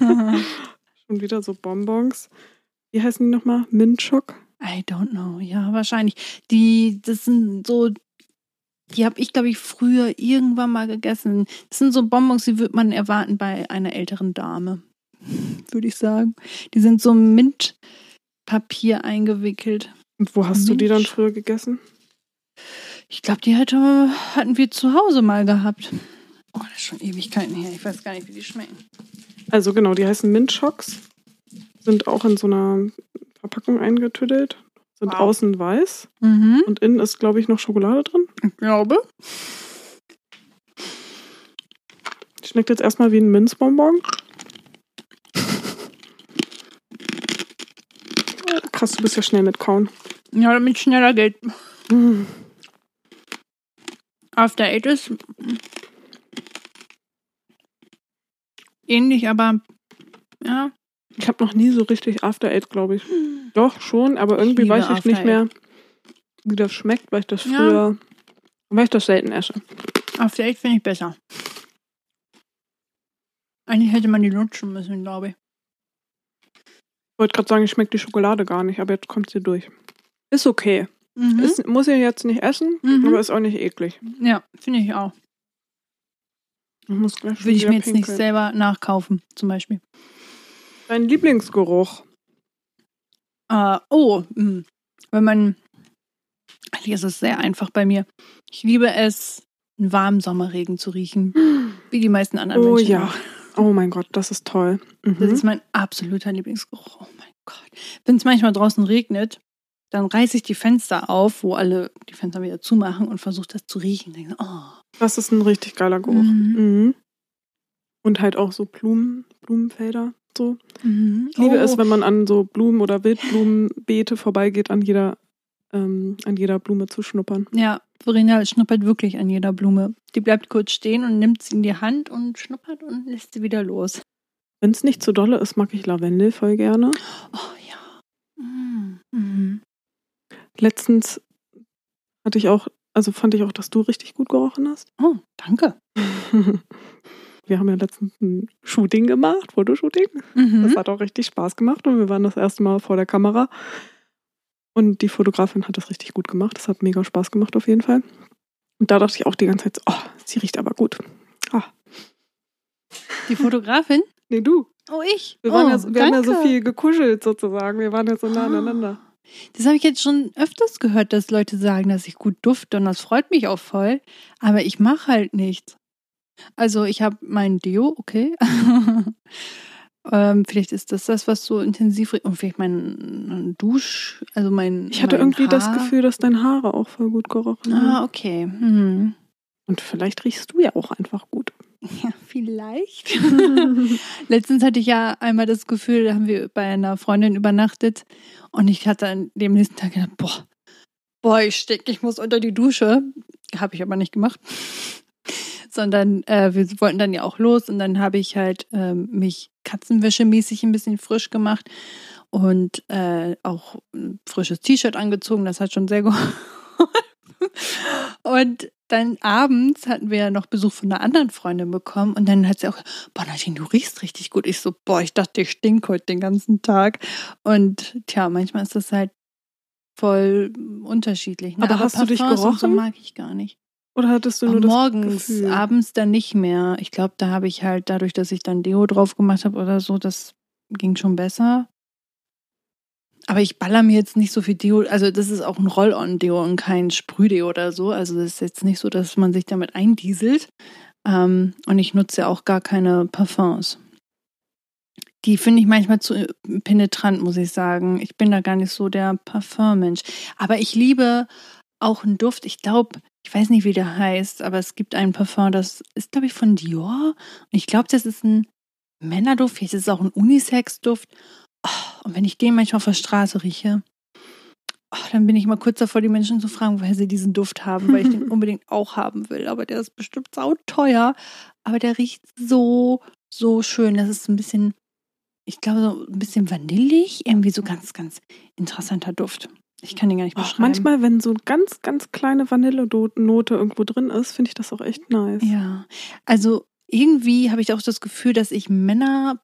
Schon wieder so Bonbons. Wie heißen die nochmal? Mintschock? I don't know. Ja, wahrscheinlich. Die, das sind so, die habe ich, glaube ich, früher irgendwann mal gegessen. Das sind so Bonbons, die würde man erwarten bei einer älteren Dame. Würde ich sagen. Die sind so Mintpapier eingewickelt. Und wo hast du die dann früher gegessen? Ich glaube, die hatte, hatten wir zu Hause mal gehabt. Oh, das ist schon Ewigkeiten her. Ich weiß gar nicht, wie die schmecken. Also genau, die heißen Mintschocks. Sind auch in so einer Verpackung eingetüdelt. Sind Wow. außen weiß. Mhm. Und innen ist, glaube ich, noch Schokolade drin. Ich glaube. Schmeckt jetzt erstmal wie ein Minzbonbon. Krass, du bist ja schnell mit Kauen. Ja, damit schneller geht. Mm. After Eight ist ähnlich, aber ja. Ich habe noch nie so richtig After Eight, glaube ich. Doch, schon, aber irgendwie liebe weiß ich After nicht Eight. mehr, wie das schmeckt, weil ich das Ja. früher, weil ich das selten esse. After Eight finde ich besser. Eigentlich hätte man die lutschen müssen, glaube ich. Ich wollte gerade sagen, ich schmeckt die Schokolade gar nicht, aber jetzt kommt sie durch. Ist okay. Mhm. Ist, muss ich jetzt nicht essen, Mhm. aber ist auch nicht eklig. ja, finde ich auch. Ich muss gleich Würde ich mir jetzt nicht pinkeln. selber nachkaufen, zum Beispiel. Dein Lieblingsgeruch. Äh, oh, mh. wenn man. Eigentlich ist es sehr einfach bei mir. Ich liebe es, einen warmen Sommerregen zu riechen. Wie die meisten anderen Oh Menschen. ja. auch. Oh mein Gott, das ist toll. Mhm. Das ist mein absoluter Lieblingsgeruch. Oh mein Gott. Wenn es manchmal draußen regnet, dann reiße ich die Fenster auf, wo alle die Fenster wieder zumachen und versuche das zu riechen. Denke, oh. Das ist ein richtig geiler Geruch. Mhm. Mhm. Und halt auch so Blumen, Blumenfelder. So. Mhm. Ich liebe oh. es, wenn man an so Blumen- oder Wildblumenbeete vorbeigeht, an jeder, ähm, an jeder Blume zu schnuppern. Ja, Verena schnuppert wirklich an jeder Blume. Die bleibt kurz stehen und nimmt sie in die Hand und schnuppert und lässt sie wieder los. Wenn es nicht zu dolle ist, mag ich Lavendel voll gerne. Oh ja. Mhm. Mhm. Letztens hatte ich auch, also fand ich auch, dass du richtig gut gerochen hast. Oh, danke. Wir haben ja letztens ein Shooting gemacht, Fotoshooting. Das Mhm. hat auch richtig Spaß gemacht und wir waren das erste Mal vor der Kamera. Und die Fotografin hat das richtig gut gemacht. Das hat mega Spaß gemacht auf jeden Fall. Und da dachte ich auch die ganze Zeit, oh, sie riecht aber gut. Ah, Die Fotografin? nee, du. Oh, ich. Wir, waren oh, ja, so- wir haben ja so viel gekuschelt sozusagen. Wir waren ja so nah aneinander. Das habe ich jetzt schon öfters gehört, dass Leute sagen, dass ich gut dufte und das freut mich auch voll. Aber ich mache halt nichts. Also ich habe mein Deo, okay. Ähm, vielleicht ist das das, was so intensiv und vielleicht mein Dusch, also mein. Ich hatte mein irgendwie das Haar. Gefühl, dass deine Haare auch voll gut gerochen haben. Ah, okay. Hm. Und vielleicht riechst du ja auch einfach gut. Ja, vielleicht. Letztens hatte ich ja einmal das Gefühl, da haben wir bei einer Freundin übernachtet und ich hatte an dem nächsten Tag gedacht, boah, boah, ich stecke, ich muss unter die Dusche. Habe ich aber nicht gemacht. Sondern äh, wir wollten dann ja auch los und dann habe ich halt ähm, mich katzenwäschemäßig ein bisschen frisch gemacht und äh, auch ein frisches T-Shirt angezogen. Das hat schon sehr geholfen. Und dann abends hatten wir ja noch Besuch von einer anderen Freundin bekommen und dann hat sie auch, boah Nadine, du riechst richtig gut. Ich so, boah, ich dachte, ich stink heute den ganzen Tag. Und tja, manchmal ist das halt voll unterschiedlich. Ne? Aber hast du dich Parfums und So gerochen? mag ich gar nicht. Oder hattest du nur das morgens, Gefühl? abends dann nicht mehr. Ich glaube, da habe ich halt dadurch, dass ich dann Deo drauf gemacht habe oder so, das ging schon besser. Aber ich baller mir jetzt nicht so viel Deo. Also das ist auch ein Roll-on-Deo und kein Sprühdeo oder so. Also das ist jetzt nicht so, dass man sich damit eindieselt. Ähm, und ich nutze ja auch gar keine Parfums. Die finde ich manchmal zu äh, penetrant, muss ich sagen. Ich bin da gar nicht so der Parfummensch. Aber ich liebe auch einen Duft. Ich glaube, ich weiß nicht, wie der heißt, aber es gibt einen Parfum, das ist, glaube ich, von Dior. Und ich glaube, das ist ein Männerduft. Vielleicht ist es auch ein Unisex-Duft. Oh, und wenn ich den manchmal auf der Straße rieche, oh, dann bin ich mal kurz davor, die Menschen zu fragen, woher sie diesen Duft haben, weil ich den unbedingt auch haben will. Aber der ist bestimmt sauteuer. Aber der riecht so, so schön. Das ist ein bisschen, ich glaube, so ein bisschen vanillig. Irgendwie so ganz, ganz interessanter Duft. Ich kann den gar nicht beschreiben. manchmal, wenn so eine ganz, ganz kleine Vanillenote irgendwo drin ist, finde ich das auch echt nice. Ja, also irgendwie habe ich auch das Gefühl, dass ich Männerdüfte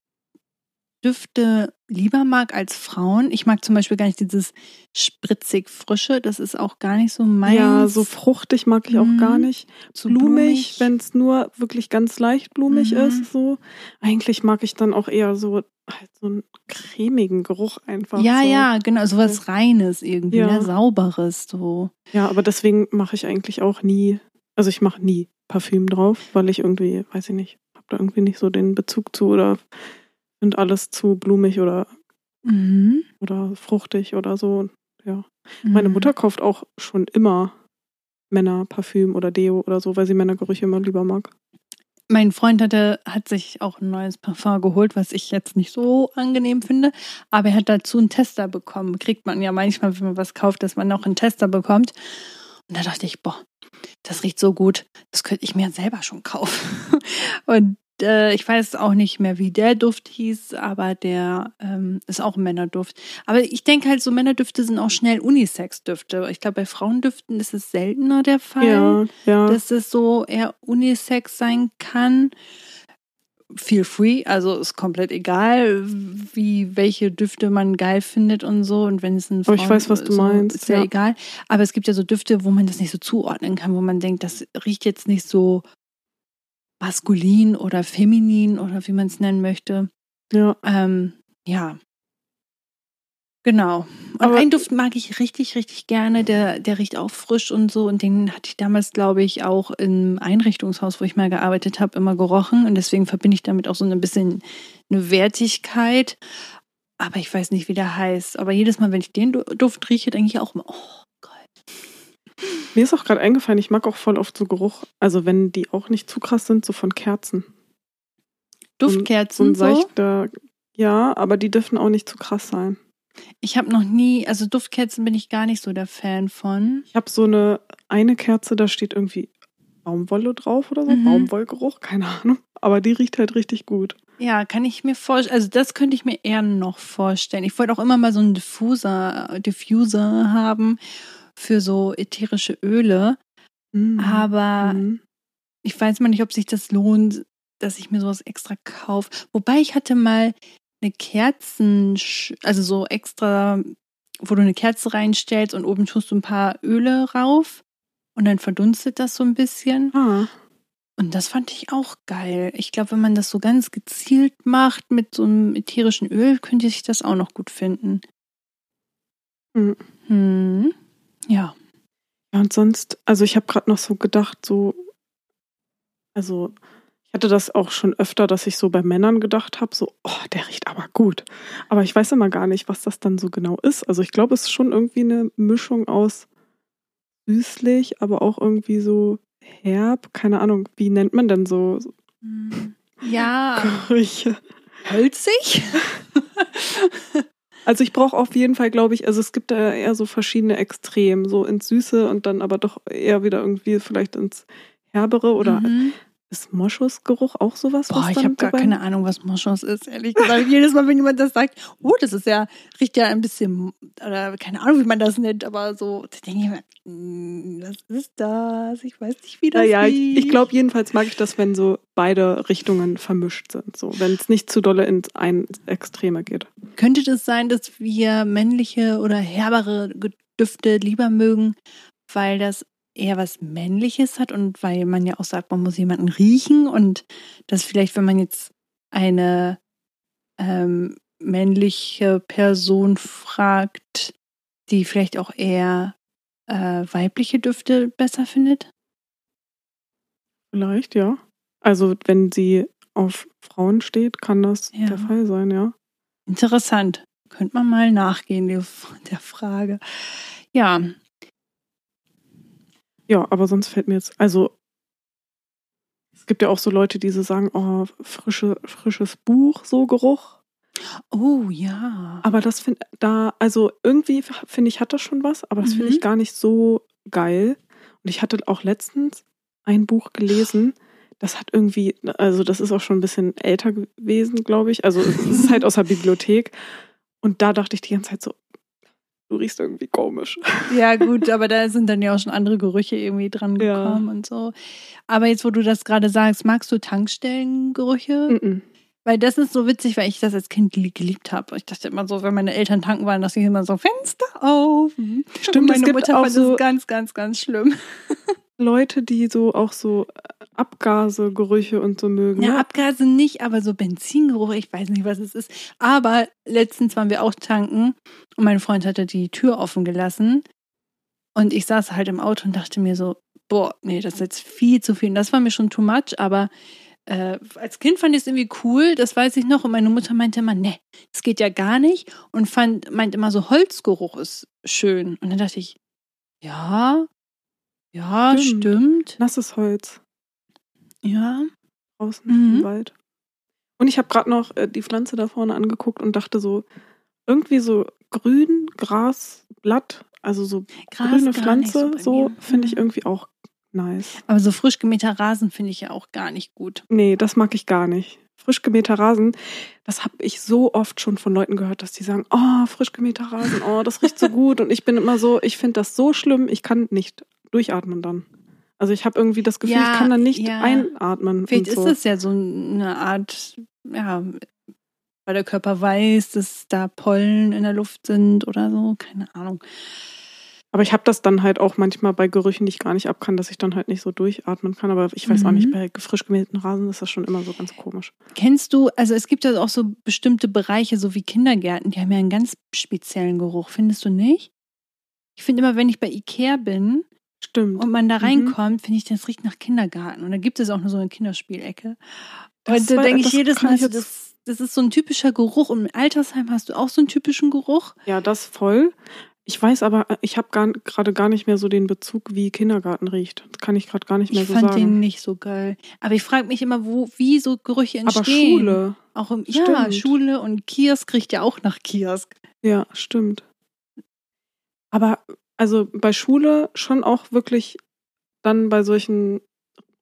lieber mag als Frauen. Ich mag zum Beispiel gar nicht dieses spritzig frische. Das ist auch gar nicht so meins. Ja, so fruchtig mag ich auch Mhm. gar nicht. Zu blumig, wenn es nur wirklich ganz leicht blumig Mhm. ist, so. Eigentlich mag ich dann auch eher so halt so einen cremigen Geruch einfach. Ja, so. ja, genau, sowas Reines irgendwie, Ja. ne? Sauberes so. Ja, aber deswegen mache ich eigentlich auch nie, also ich mache nie Parfüm drauf, weil ich irgendwie, weiß ich nicht, habe da irgendwie nicht so den Bezug zu oder finde alles zu blumig oder, Mhm. oder fruchtig oder so. Ja. Meine Mhm. Mutter kauft auch schon immer Männerparfüm oder Deo oder so, weil sie Männergerüche immer lieber mag. Mein Freund hatte, hat sich auch ein neues Parfum geholt, was ich jetzt nicht so angenehm finde. Aber er hat dazu einen Tester bekommen. Kriegt man ja manchmal, wenn man was kauft, dass man noch einen Tester bekommt. Und da dachte ich, boah, das riecht so gut. Das könnte ich mir selber schon kaufen. Und äh, ich weiß auch nicht mehr, wie der Duft hieß, aber der ähm, ist auch ein Männerduft. Aber ich denke halt, so Männerdüfte sind auch schnell Unisex-Düfte. Ich glaube, bei Frauendüften ist es seltener der Fall Ja, ja. dass es so eher Unisex sein kann. Feel free, also ist komplett egal, wie welche Düfte man geil findet und so. Und wenn es ein Aber ich weiß, was du so, meinst, ist ja, ja. egal. Aber es gibt ja so Düfte, wo man das nicht so zuordnen kann, wo man denkt, das riecht jetzt nicht so maskulin oder feminin oder wie man es nennen möchte. ja. Ähm, ja. Genau. Und Aber- einen Duft mag ich richtig, richtig gerne. Der, der riecht auch frisch und so. Und den hatte ich damals, glaube ich, auch im Einrichtungshaus, wo ich mal gearbeitet habe, immer gerochen. Und deswegen verbinde ich damit auch so ein bisschen eine Wertigkeit. Aber ich weiß nicht, wie der heißt. Aber jedes Mal, wenn ich den Du- Duft rieche, denke ich auch immer, oh. Mir ist auch gerade eingefallen, ich mag auch voll oft so Geruch, also wenn die auch nicht zu krass sind, so von Kerzen. So Duftkerzen ein so. seichter, ja, aber die dürfen auch nicht zu krass sein. Ich habe noch nie, also Duftkerzen bin ich gar nicht so der Fan von. Ich habe so eine eine Kerze, da steht irgendwie Baumwolle drauf oder so, Mhm. Baumwollgeruch, keine Ahnung. Aber die riecht halt richtig gut. Ja, kann ich mir vorstellen. Also das könnte ich mir eher noch vorstellen. Ich wollte auch immer mal so einen Diffuser, Diffuser haben für so ätherische Öle. Mhm. Aber Mhm. ich weiß mal nicht, ob sich das lohnt, dass ich mir sowas extra kaufe. Wobei ich hatte mal eine Kerzen, also so extra, wo du eine Kerze reinstellst und oben tust du ein paar Öle rauf und dann verdunstet das so ein bisschen. Ah, Und das fand ich auch geil. Ich glaube, wenn man das so ganz gezielt macht mit so einem ätherischen Öl, könnte ich das auch noch gut finden. Mhm. Hm. Ja. ja, und sonst, also ich habe gerade noch so gedacht, so, also Ich hatte das auch schon öfter, dass ich so bei Männern gedacht habe, so, oh, der riecht aber gut. Aber ich weiß immer gar nicht, was das dann so genau ist. Also ich glaube, es ist schon irgendwie eine Mischung aus süßlich, aber auch irgendwie so herb. Keine Ahnung, wie nennt man denn so. Ja, Gerüche? hölzig? Also ich brauche auf jeden Fall, glaube ich, also es gibt da eher so verschiedene Extremen, so ins Süße und dann aber doch eher wieder irgendwie vielleicht ins Herbere oder Mhm. Ist Moschusgeruch auch sowas? Boah, was ich habe gar keine Ahnung, was Moschus ist, ehrlich gesagt. Jedes Mal, wenn jemand das sagt, oh, das ist ja, riecht ja ein bisschen, oder keine Ahnung, wie man das nennt, aber so, da denke ich mir, mm, was ist das? Ich weiß nicht, wie das Naja, ich, riecht. ich glaube jedenfalls mag ich das, wenn so beide Richtungen vermischt sind. So, wenn es nicht zu dolle ins ein Extreme geht. Könnte das sein, dass wir männliche oder herbere Düfte lieber mögen, weil das eher was Männliches hat und weil man ja auch sagt, man muss jemanden riechen und dass vielleicht, wenn man jetzt eine ähm, männliche Person fragt, die vielleicht auch eher äh, weibliche Düfte besser findet? Vielleicht, ja. Also wenn sie auf Frauen steht, kann das Ja. der Fall sein, ja. Interessant. Könnte man mal nachgehen, der der Frage. Ja, Ja, aber sonst fällt mir jetzt, also es gibt ja auch so Leute, die so sagen, oh, frische, frisches Buch, so Geruch. oh ja. Aber das finde da, also irgendwie finde ich, hat das schon was, aber das finde Mhm. ich gar nicht so geil. Und ich hatte auch letztens ein Buch gelesen, das hat irgendwie, also das ist auch schon ein bisschen älter gewesen, glaube ich. Also es ist halt aus der Bibliothek. Und da dachte ich die ganze Zeit so, du riechst irgendwie komisch. Ja, gut, aber da sind dann ja auch schon andere Gerüche irgendwie dran Ja. gekommen und so. Aber jetzt, wo du das gerade sagst, magst du Tankstellengerüche? Mhm. Weil das ist so witzig, weil ich das als Kind lie- geliebt habe. Ich dachte immer so, wenn meine Eltern tanken waren, dass ich immer so Fenster auf. Und Stimmt, es meine Mutter auch fand so das ganz, ganz, ganz schlimm. Leute, die so auch so Abgase, Gerüche und so mögen. Ja, ne? Abgase nicht, aber so Benzingeruch, ich weiß nicht, was es ist. Aber letztens waren wir auch tanken und mein Freund hatte die Tür offen gelassen. Und ich saß halt im Auto und dachte mir so, boah, nee, das ist jetzt viel zu viel. Und das war mir schon too much, aber äh, als Kind fand ich es irgendwie cool, das weiß ich noch. Und meine Mutter meinte immer, nee, das geht ja gar nicht. Und fand, meint immer so, Holzgeruch ist schön. Und dann dachte ich, ja, ja, Stimmt. stimmt. Nasses Holz Ja. draußen Mhm. im Wald. Und ich habe gerade noch äh, die Pflanze da vorne angeguckt und dachte so, irgendwie so grün, Gras, Blatt, also so Gras grüne Pflanze, so mir. finde ich Mhm. irgendwie auch nice. Aber so frisch gemähter Rasen finde ich ja auch gar nicht gut. Nee, das mag ich gar nicht. Frisch gemähter Rasen, das habe ich so oft schon von Leuten gehört, dass die sagen, oh, frisch gemähter Rasen, oh, das riecht so gut. Und ich bin immer so, ich finde das so schlimm, ich kann nicht durchatmen dann. Also ich habe irgendwie das Gefühl, Ja, ich kann dann nicht ja. einatmen. Vielleicht so. ist es ja so eine Art, ja, weil der Körper weiß, dass da Pollen in der Luft sind oder so, keine Ahnung. Aber ich habe das dann halt auch manchmal bei Gerüchen, die ich gar nicht ab kann, dass ich dann halt nicht so durchatmen kann. Aber ich weiß auch Mhm. nicht, bei frisch gemähten Rasen ist das schon immer so ganz komisch. Kennst du, also es gibt ja auch so bestimmte Bereiche, so wie Kindergärten, die haben ja einen ganz speziellen Geruch, findest du nicht? Ich finde immer, wenn ich bei Ikea bin Stimmt. und man da Mhm. reinkommt, finde ich, das riecht nach Kindergarten. Und da gibt es auch nur so eine Kinderspielecke. Das Und da denke ich jedes Mal, ich das, das ist so ein typischer Geruch. Und im Altersheim hast du auch so einen typischen Geruch. Ja, das voll. Ich weiß aber, ich habe gerade gar nicht mehr so den Bezug, wie Kindergarten riecht. Das kann ich gerade gar nicht mehr Ich so fand sagen. den nicht so geil. Aber ich frage mich immer, wo, wie so Gerüche aber entstehen. Schule. Auch im, ja. Schule und Kiosk riecht ja auch nach Kiosk. Ja, stimmt. Aber also bei Schule schon auch wirklich dann bei solchen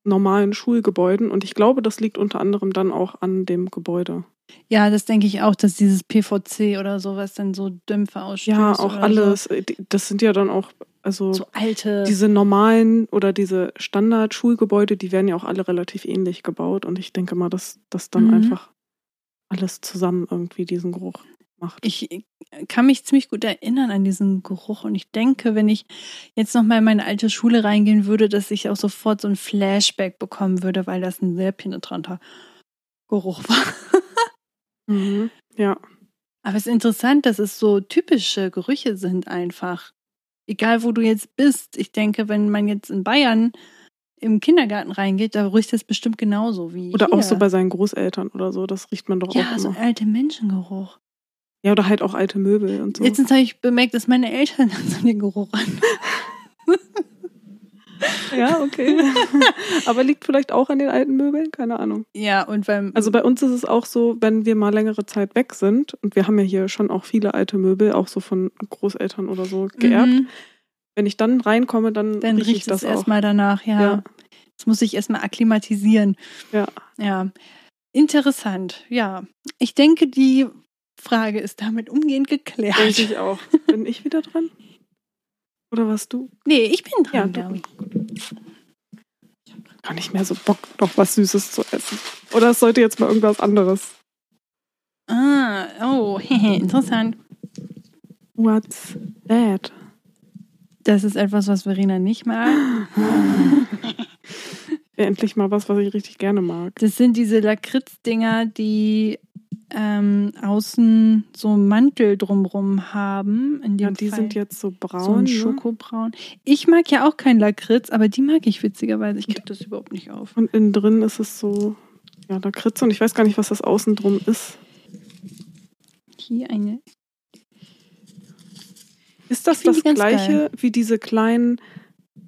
normalen Schulgebäuden. Und ich glaube, das liegt unter anderem dann auch an dem Gebäude. Ja, das denke ich auch, dass dieses PVC oder sowas dann so Dämpfe ausstößt. Ja, auch alles. Die- Das sind ja dann auch, also So, so alte. diese normalen oder diese Standard-Schulgebäude, die werden ja auch alle relativ ähnlich gebaut. Und ich denke mal, dass das dann Mhm. einfach alles zusammen irgendwie diesen Geruch macht. ich kann mich ziemlich gut erinnern an diesen Geruch und ich denke, wenn ich jetzt noch mal in meine alte Schule reingehen würde, dass ich auch sofort so ein Flashback bekommen würde, weil das ein sehr penetranter Geruch war. Mhm. Ja. Aber es ist interessant, dass es so typische Gerüche sind einfach. Egal, wo du jetzt bist. Ich denke, wenn man jetzt in Bayern im Kindergarten reingeht, da riecht das bestimmt genauso wie. Oder hier. auch so bei seinen Großeltern oder so. Das riecht man doch Ja, auch so immer. alte Menschengeruch. Ja, oder halt auch alte Möbel und so. Letztens habe ich bemerkt, dass meine Eltern so den Geruch an. Ja, okay. Aber liegt vielleicht auch an den alten Möbeln? Keine Ahnung. Ja, und beim. Also bei uns ist es auch so, wenn wir mal längere Zeit weg sind, und wir haben ja hier schon auch viele alte Möbel, auch so von Großeltern oder so geerbt. Mhm, Wenn ich dann reinkomme, dann, dann rieche ich riecht das es erstmal danach, ja. Ja. Das muss ich erstmal akklimatisieren. Ja. Ja. Interessant, ja. Ich denke, die Frage ist damit umgehend geklärt. Denke ich auch. Bin ich wieder dran? Oder warst du? Nee, ich bin dran, Ja, glaube du. ich. Gar nicht mehr so Bock, noch was Süßes zu essen. Oder es sollte jetzt mal irgendwas anderes. Ah, oh, interessant. What's that? Das ist etwas, was Verena nicht mag. Endlich mal was, was ich richtig gerne mag. Das sind diese Lakritz-Dinger, die ähm, außen so einen Mantel drumrum haben. In dem Ja, die Fall sind jetzt so braun. so ein ne? Schokobraun. Ich mag ja auch keinen Lakritz, aber die mag ich witzigerweise. Ich krieg das überhaupt nicht auf. Und innen drin ist es so, ja, Lakritz und ich weiß gar nicht, was das außen drum ist. Hier eine. Ist das das gleiche wie diese kleinen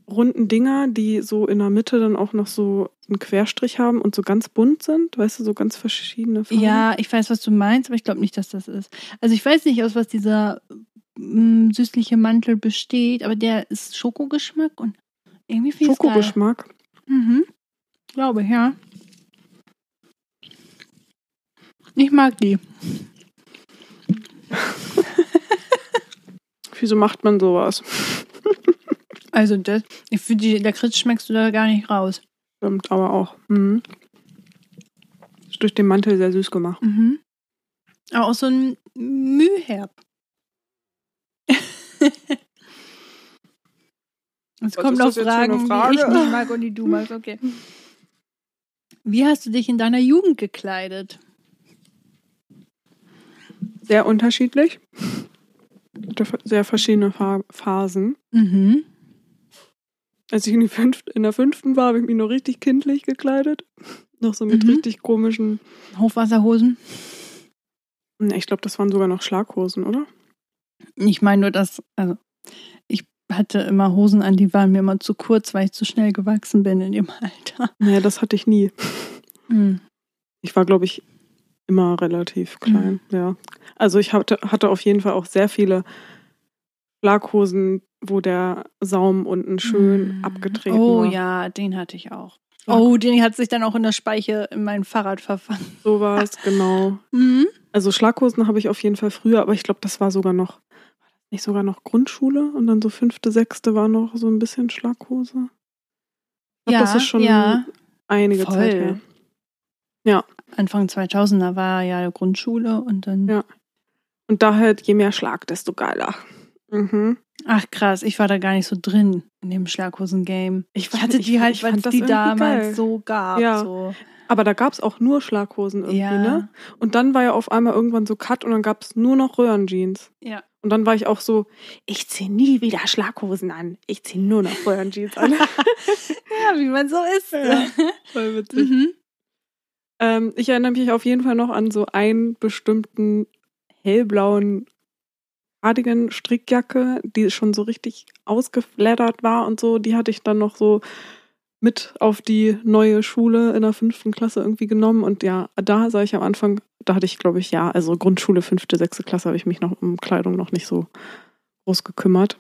runden Dinger, die so in der Mitte dann auch noch so einen Querstrich haben und so ganz bunt sind? Weißt du, so ganz verschiedene Farben? Ja, ich weiß, was du meinst, aber ich glaube nicht, dass das ist. Also ich weiß nicht, aus was dieser mm, süßliche Mantel besteht, aber der ist Schokogeschmack und irgendwie viel Schokogeschmack. Mhm. Glaube ich, ja. Ich mag die. Wieso macht man sowas? Also das, ich finde, die Lakritz schmeckst du da gar nicht raus. Stimmt, aber auch. Mhm. Ist durch den Mantel sehr süß gemacht. Mhm. Aber auch so ein Mühherb. Jetzt Was kommen noch Fragen, die Frage? ich nicht mag und die du magst. Okay. Wie hast du dich in deiner Jugend gekleidet? Sehr unterschiedlich. Sehr verschiedene Phasen. Mhm. Als ich in, fünf, in der fünften war, habe ich mich noch richtig kindlich gekleidet. Noch so mit Mhm. richtig komischen. Hochwasserhosen? Ich glaube, das waren sogar noch Schlaghosen, oder? Ich meine nur, dass, also ich hatte immer Hosen an, die waren mir immer zu kurz, weil ich zu schnell gewachsen bin in dem Alter. Naja, das hatte ich nie. Mhm. Ich war, glaube ich, immer relativ klein, ja. Also ich hatte, hatte auf jeden Fall auch sehr viele Schlaghosen, wo der Saum unten schön Mhm. abgetreten Oh war. ja, den hatte ich auch. Ja. Oh, den hat sich dann auch in der Speiche in mein Fahrrad verfangen. So war es, genau. Mhm. Also Schlaghosen habe ich auf jeden Fall früher, aber ich glaube, das war sogar noch, nicht sogar noch Grundschule und dann so fünfte, sechste war noch so ein bisschen Schlaghose. Ich glaub, Ja, das ist schon ja. einige Voll. Zeit her. Anfang 2000er war ja Grundschule und dann. Ja. Und da halt, je mehr Schlag, desto geiler. Mhm. Ach krass, ich war da gar nicht so drin in dem Schlaghosen-Game. Ich, Ich hatte die halt, ich weil es die damals geil. so gab. Ja. So. Aber da gab es auch nur Schlaghosen irgendwie, Ja. ne? Und dann war ja auf einmal irgendwann so Cut und dann gab es nur noch Röhrenjeans. Ja. Und dann war ich auch so, ich ziehe nie wieder Schlaghosen an. Ich ziehe nur noch Röhrenjeans an. ja, wie man so ist. Ja. Voll witzig. mhm. Ähm, ich erinnere mich auf jeden Fall noch an so einen bestimmten hellblauen Cardigan Strickjacke, die schon so richtig ausgeflattert war und so. Die hatte ich dann noch so mit auf die neue Schule in der fünften Klasse irgendwie genommen. Und ja, da sah ich am Anfang, da hatte ich, glaube ich, ja, also Grundschule, fünfte, sechste Klasse, habe ich mich noch um Kleidung noch nicht so groß gekümmert.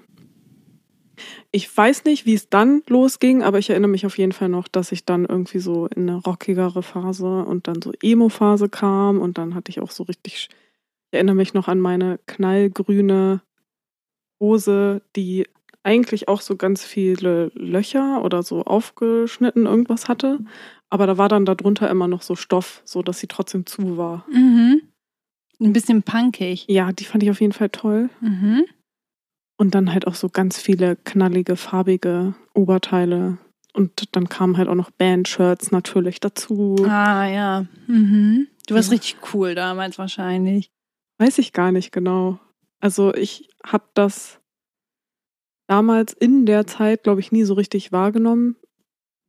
Ich weiß nicht, wie es dann losging, aber ich erinnere mich auf jeden Fall noch, dass ich dann irgendwie so in eine rockigere Phase und dann so Emo-Phase kam und dann hatte ich auch so richtig, ich erinnere mich noch an meine knallgrüne Hose, die eigentlich auch so ganz viele Löcher oder so aufgeschnitten irgendwas hatte, aber da war dann darunter immer noch so Stoff, so dass sie trotzdem zu war. Mhm. Ein bisschen punkig. Ja, die fand ich auf jeden Fall toll. Mhm. Und dann halt auch so ganz viele knallige, farbige Oberteile. Und dann kamen halt auch noch Bandshirts natürlich dazu. Ah, ja. Mhm. Du warst Ja. richtig cool damals wahrscheinlich. Weiß ich gar nicht genau. Also ich habe das damals in der Zeit, glaube ich, nie so richtig wahrgenommen,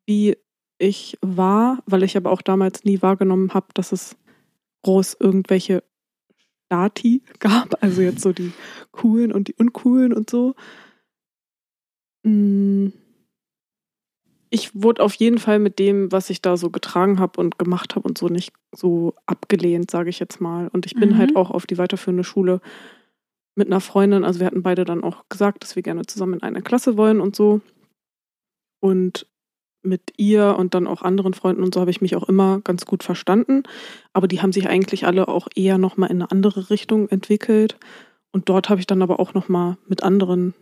wie ich war, weil ich aber auch damals nie wahrgenommen habe, dass es groß irgendwelche Stati gab, also jetzt so die coolen und die uncoolen und so. Hm. Ich wurde auf jeden Fall mit dem, was ich da so getragen habe und gemacht habe und so nicht so abgelehnt, sage ich jetzt mal. Und ich bin halt Mhm. auch auf die weiterführende Schule mit einer Freundin, also wir hatten beide dann auch gesagt, dass wir gerne zusammen in einer Klasse wollen und so. Und mit ihr und dann auch anderen Freunden und so habe ich mich auch immer ganz gut verstanden. Aber die haben sich eigentlich alle auch eher nochmal in eine andere Richtung entwickelt. Und dort habe ich dann aber auch nochmal mit anderen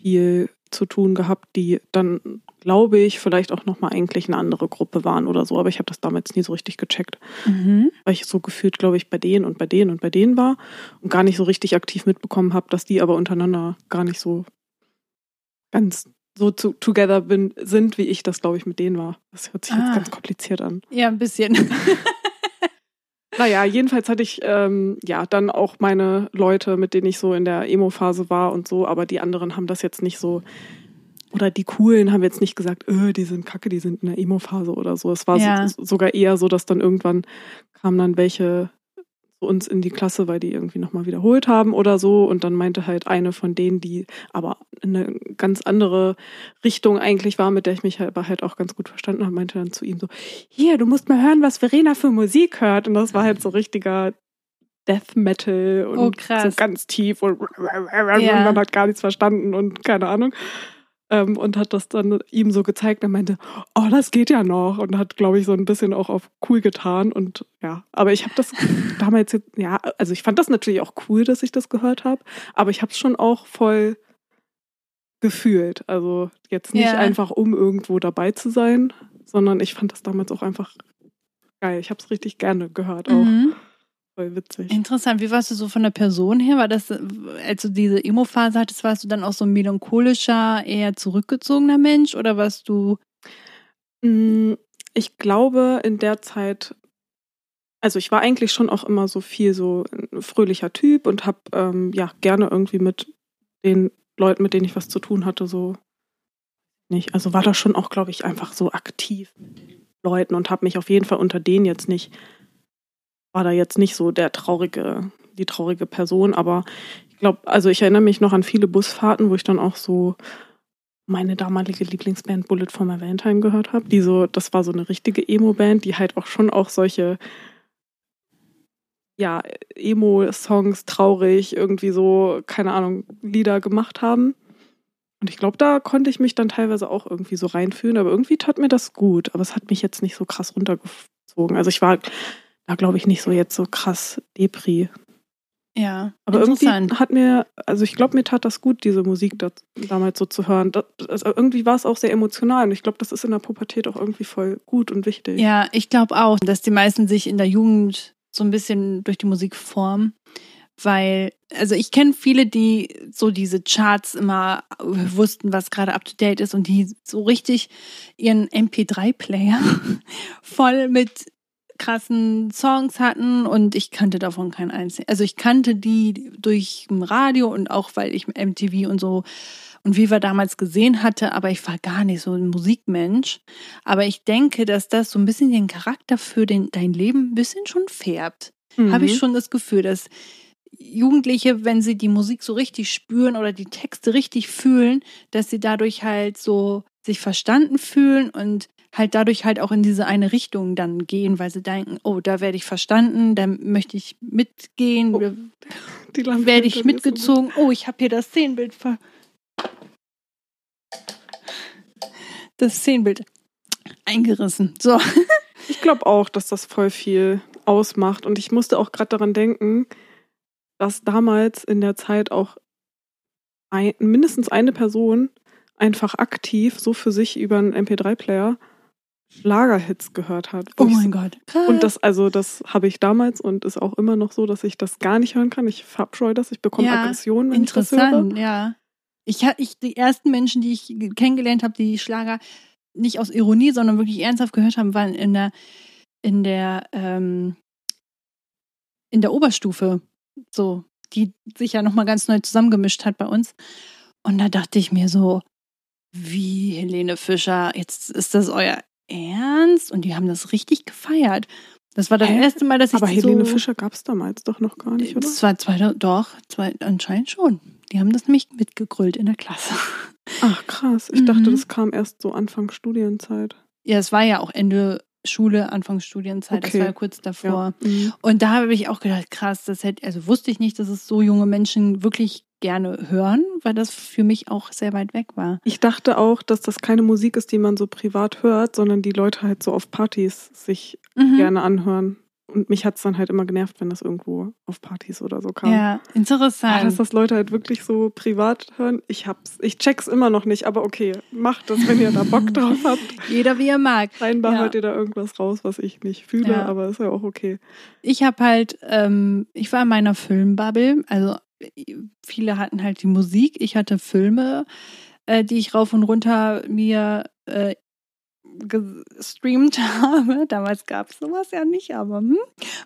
viel zu tun gehabt, die dann, glaube ich, vielleicht auch nochmal eigentlich eine andere Gruppe waren oder so. Aber ich habe das damals nie so richtig gecheckt, Mhm. weil ich so gefühlt, glaube ich, bei denen und bei denen und bei denen war und gar nicht so richtig aktiv mitbekommen habe, dass die aber untereinander gar nicht so ganz so zu, together bin, sind, wie ich das, glaube ich, mit denen war. Das hört sich Ah. jetzt ganz kompliziert an. Ja, ein bisschen. Naja, jedenfalls hatte ich ähm, ja dann auch meine Leute, mit denen ich so in der Emo-Phase war und so, aber die anderen haben das jetzt nicht so. Oder die Coolen haben jetzt nicht gesagt, öh, die sind kacke, die sind in der Emo-Phase oder so. Es war Ja. so, sogar eher so, dass dann irgendwann kamen dann welche zu uns in die Klasse, weil die irgendwie nochmal wiederholt haben oder so. Und dann meinte halt eine von denen, die aber in eine ganz andere Richtung eigentlich war, mit der ich mich halt, aber halt auch ganz gut verstanden habe, meinte dann zu ihm so, hier, du musst mal hören, was Verena für Musik hört. Und das war halt so richtiger Death Metal und Oh, so ganz tief und, Ja. und man hat gar nichts verstanden und keine Ahnung. Ähm, und hat das dann ihm so gezeigt und meinte, oh, das geht ja noch. Und hat, glaube ich, so ein bisschen auch auf cool getan. Und ja, aber ich habe das damals jetzt, ja, also ich fand das natürlich auch cool, dass ich das gehört habe, aber ich habe es schon auch voll gefühlt. Also jetzt nicht Ja. einfach, um irgendwo dabei zu sein, sondern ich fand das damals auch einfach geil. Ich habe es richtig gerne gehört, auch Mhm. Voll witzig. Interessant. Wie warst du so von der Person her? War das, als du diese Emo-Phase hattest, warst du dann auch so ein melancholischer, eher zurückgezogener Mensch oder warst du. Mm, Ich glaube, in der Zeit, also ich war eigentlich schon auch immer so viel so ein fröhlicher Typ und habe ähm, ja gerne irgendwie mit den Leuten, mit denen ich was zu tun hatte, so nicht. Also war da schon auch, glaube ich, einfach so aktiv mit den Leuten und habe mich auf jeden Fall unter denen jetzt nicht, war da jetzt nicht so der traurige, die traurige Person, aber ich glaube, also ich erinnere mich noch an viele Busfahrten, wo ich dann auch so meine damalige Lieblingsband Bullet for My Valentine gehört habe. Die so, das war so eine richtige Emo-Band, die halt auch schon auch solche ja, Emo-Songs traurig, irgendwie so, keine Ahnung, Lieder gemacht haben. Und ich glaube, da konnte ich mich dann teilweise auch irgendwie so reinfühlen, aber irgendwie tat mir das gut. Aber es hat mich jetzt nicht so krass runtergezogen. Also ich war da, glaube ich, nicht so jetzt so krass Depri. Ja, Aber irgendwie hat mir, also ich glaube, mir tat das gut, diese Musik da, damals so zu hören. Das, also irgendwie war es auch sehr emotional und ich glaube, das ist in der Pubertät auch irgendwie voll gut und wichtig. Ja, ich glaube auch, dass die meisten sich in der Jugend so ein bisschen durch die Musik formen. Weil, also ich kenne viele, die so diese Charts immer wussten, was gerade up to date ist und die so richtig ihren MP3-Player voll mit krassen Songs hatten und ich kannte davon keinen einzigen. Also ich kannte die durch Radio und auch weil ich MTV und so und Viva damals gesehen hatte, aber ich war gar nicht so ein Musikmensch. Aber ich denke, dass das so ein bisschen den Charakter für den, dein Leben ein bisschen schon färbt. Mhm. Habe ich schon das Gefühl, dass Jugendliche, wenn sie die Musik so richtig spüren oder die Texte richtig fühlen, dass sie dadurch halt so sich verstanden fühlen und halt dadurch halt auch in diese eine Richtung dann gehen, weil sie denken, oh, da werde ich verstanden, da möchte ich mitgehen, Oh, werde ich ist so mitgezogen, oh, ich habe hier das Szenenbild ver das Szenenbild eingerissen. So. Ich glaube auch, dass das voll viel ausmacht. Und ich musste auch gerade daran denken, dass damals in der Zeit auch ein, mindestens eine Person einfach aktiv so für sich über einen MP3-Player Schlagerhits gehört hat. Oh mein Gott. Krass. Und das, also, das habe ich damals und ist auch immer noch so, dass ich das gar nicht hören kann. Ich verabscheue das, ich bekomme Ja, Aggression, wenn ich das höre. Interessant, ja. Ich ich, die ersten Menschen, die ich kennengelernt habe, die Schlager nicht aus Ironie, sondern wirklich ernsthaft gehört haben, waren in der in der ähm, in der Oberstufe, so die sich ja noch mal ganz neu zusammengemischt hat bei uns. Und da dachte ich mir so, wie Helene Fischer, jetzt ist das euer Ernst? Und die haben das richtig gefeiert. Das war das Hä? erste Mal, dass ich Aber Helene so, Fischer gab es damals doch noch gar nicht, oder? Das war 2000, doch, zwei, anscheinend schon. Die haben das nämlich mitgegrüllt in der Klasse. Ach krass. Ich dachte, Mhm. das kam erst so Anfang Studienzeit. Ja, es war ja auch Ende Schule, Anfang Studienzeit. Das Okay. war ja kurz davor. Ja. Mhm. Und da habe ich auch gedacht, krass, das hätte, also wusste ich nicht, dass es so junge Menschen wirklich gerne hören, weil das für mich auch sehr weit weg war. Ich dachte auch, dass das keine Musik ist, die man so privat hört, sondern die Leute halt so auf Partys sich Mhm. gerne anhören. Und mich hat es dann halt immer genervt, wenn das irgendwo auf Partys oder so kam. Ja, interessant. Dass das Leute halt wirklich so privat hören. Ich hab's, ich check's immer noch nicht, aber okay, macht das, wenn ihr da Bock drauf habt. Jeder wie er mag. Scheinbar Ja. hört ihr da irgendwas raus, was ich nicht fühle, Ja. aber ist ja auch okay. Ich habe halt, ähm, ich war in meiner Filmbubble, also viele hatten halt die Musik, ich hatte Filme, äh, die ich rauf und runter mir äh, gestreamt habe. Damals gab es sowas ja nicht, aber hm,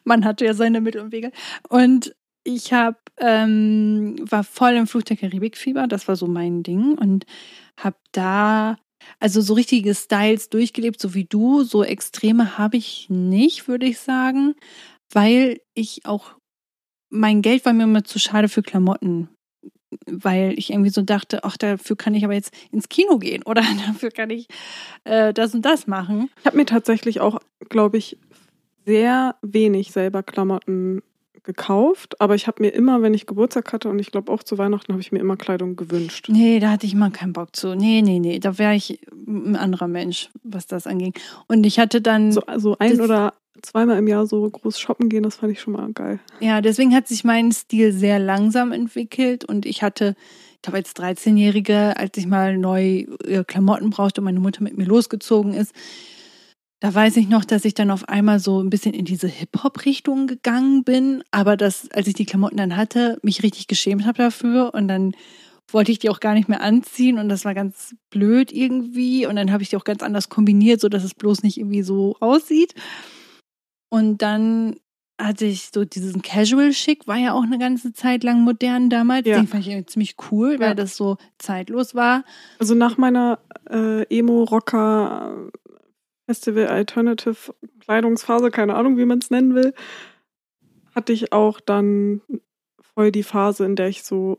man hatte ja seine Mittel und Wege. Und ich habe ähm, war voll im Fluch der Karibik-Fieber, das war so mein Ding und habe da also so richtige Styles durchgelebt, so wie du. So Extreme habe ich nicht, würde ich sagen, weil ich auch mein Geld war mir immer zu schade für Klamotten. Weil ich irgendwie so dachte, ach, dafür kann ich aber jetzt ins Kino gehen oder dafür kann ich äh, das und das machen. Ich habe mir tatsächlich auch, glaube ich, sehr wenig selber Klamotten gekauft, aber ich habe mir immer, wenn ich Geburtstag hatte und ich glaube auch zu Weihnachten, habe ich mir immer Kleidung gewünscht. Nee, da hatte ich mal keinen Bock zu. Nee, nee, nee, da wäre ich ein anderer Mensch, was das anging. Und ich hatte dann, So also ein oder zweimal im Jahr so groß shoppen gehen, das fand ich schon mal geil. ja, deswegen hat sich mein Stil sehr langsam entwickelt und ich hatte, ich glaube als 13-Jährige, als ich mal neu äh, Klamotten brauchte und meine Mutter mit mir losgezogen ist, da weiß ich noch, dass ich dann auf einmal so ein bisschen in diese Hip-Hop-Richtung gegangen bin, aber dass, als ich die Klamotten dann hatte, mich richtig geschämt habe dafür und dann wollte ich die auch gar nicht mehr anziehen und das war ganz blöd irgendwie und dann habe ich die auch ganz anders kombiniert, so dass es bloß nicht irgendwie so aussieht. Und dann hatte ich so diesen Casual-Schick, war ja auch eine ganze Zeit lang modern damals. Ja. Den fand ich ziemlich cool, weil Ja. das so zeitlos war. Also nach meiner äh, Emo-Rocker Festival Alternative Kleidungsphase, keine Ahnung, wie man es nennen will, hatte ich auch dann voll die Phase, in der ich so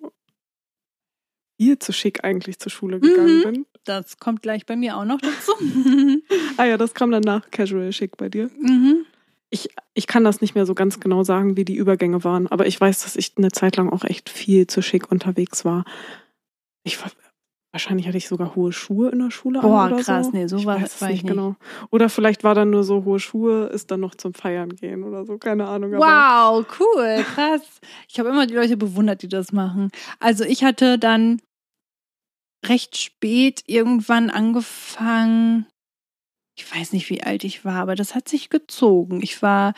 viel zu schick eigentlich zur Schule gegangen Mhm. bin. Das kommt gleich bei mir auch noch dazu. Ah ja, das kam dann nach Casual Schick bei dir. mhm. Ich, ich kann das nicht mehr so ganz genau sagen, wie die Übergänge waren, aber ich weiß, dass ich eine Zeit lang auch echt viel zu schick unterwegs war. Ich war wahrscheinlich hatte ich sogar hohe Schuhe in der Schule Boah, oder krass, so. nee, so ich war- weiß es war ich nicht nicht. genau. Oder vielleicht war dann nur so hohe Schuhe, ist dann noch zum Feiern gehen oder so, keine Ahnung. Wow, cool, krass. Ich habe immer die Leute bewundert, die das machen. Also ich hatte dann recht spät irgendwann angefangen. Ich weiß nicht, wie alt ich war, aber das hat sich gezogen. Ich war,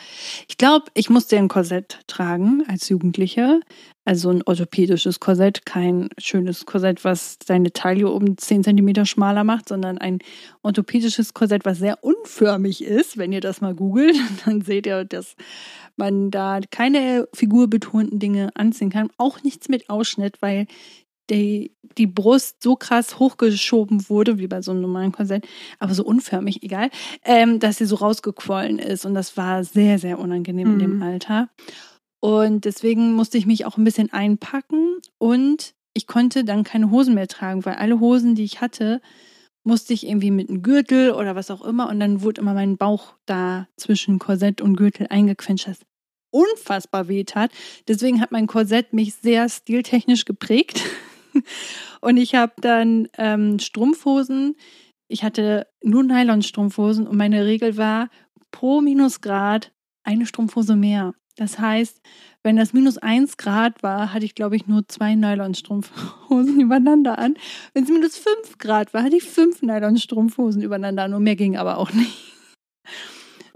ich glaube, ich musste ein Korsett tragen als Jugendliche. Also ein orthopädisches Korsett, kein schönes Korsett, was deine Taille um 10 Zentimeter schmaler macht, sondern ein orthopädisches Korsett, was sehr unförmig ist. Wenn ihr das mal googelt, dann seht ihr, dass man da keine figurbetonten Dinge anziehen kann. Auch nichts mit Ausschnitt, weil die, die Brust so krass hochgeschoben wurde, wie bei so einem normalen Korsett, aber so unförmig, egal, ähm, dass sie so rausgequollen ist. Und das war sehr, sehr unangenehm in dem Mhm. Alter. Und deswegen musste ich mich auch ein bisschen einpacken und ich konnte dann keine Hosen mehr tragen, weil alle Hosen, die ich hatte, musste ich irgendwie mit einem Gürtel oder was auch immer und dann wurde immer mein Bauch da zwischen Korsett und Gürtel eingequetscht, das unfassbar weh tat. Deswegen hat mein Korsett mich sehr stiltechnisch geprägt. Und ich habe dann ähm, Strumpfhosen. Ich hatte nur Nylonstrumpfhosen und meine Regel war pro Minusgrad eine Strumpfhose mehr. Das heißt, wenn das minus eins Grad war, hatte ich, glaube ich, nur zwei Nylonstrumpfhosen übereinander an. Wenn es minus fünf Grad war, hatte ich fünf Nylonstrumpfhosen übereinander an. Und mehr ging aber auch nicht.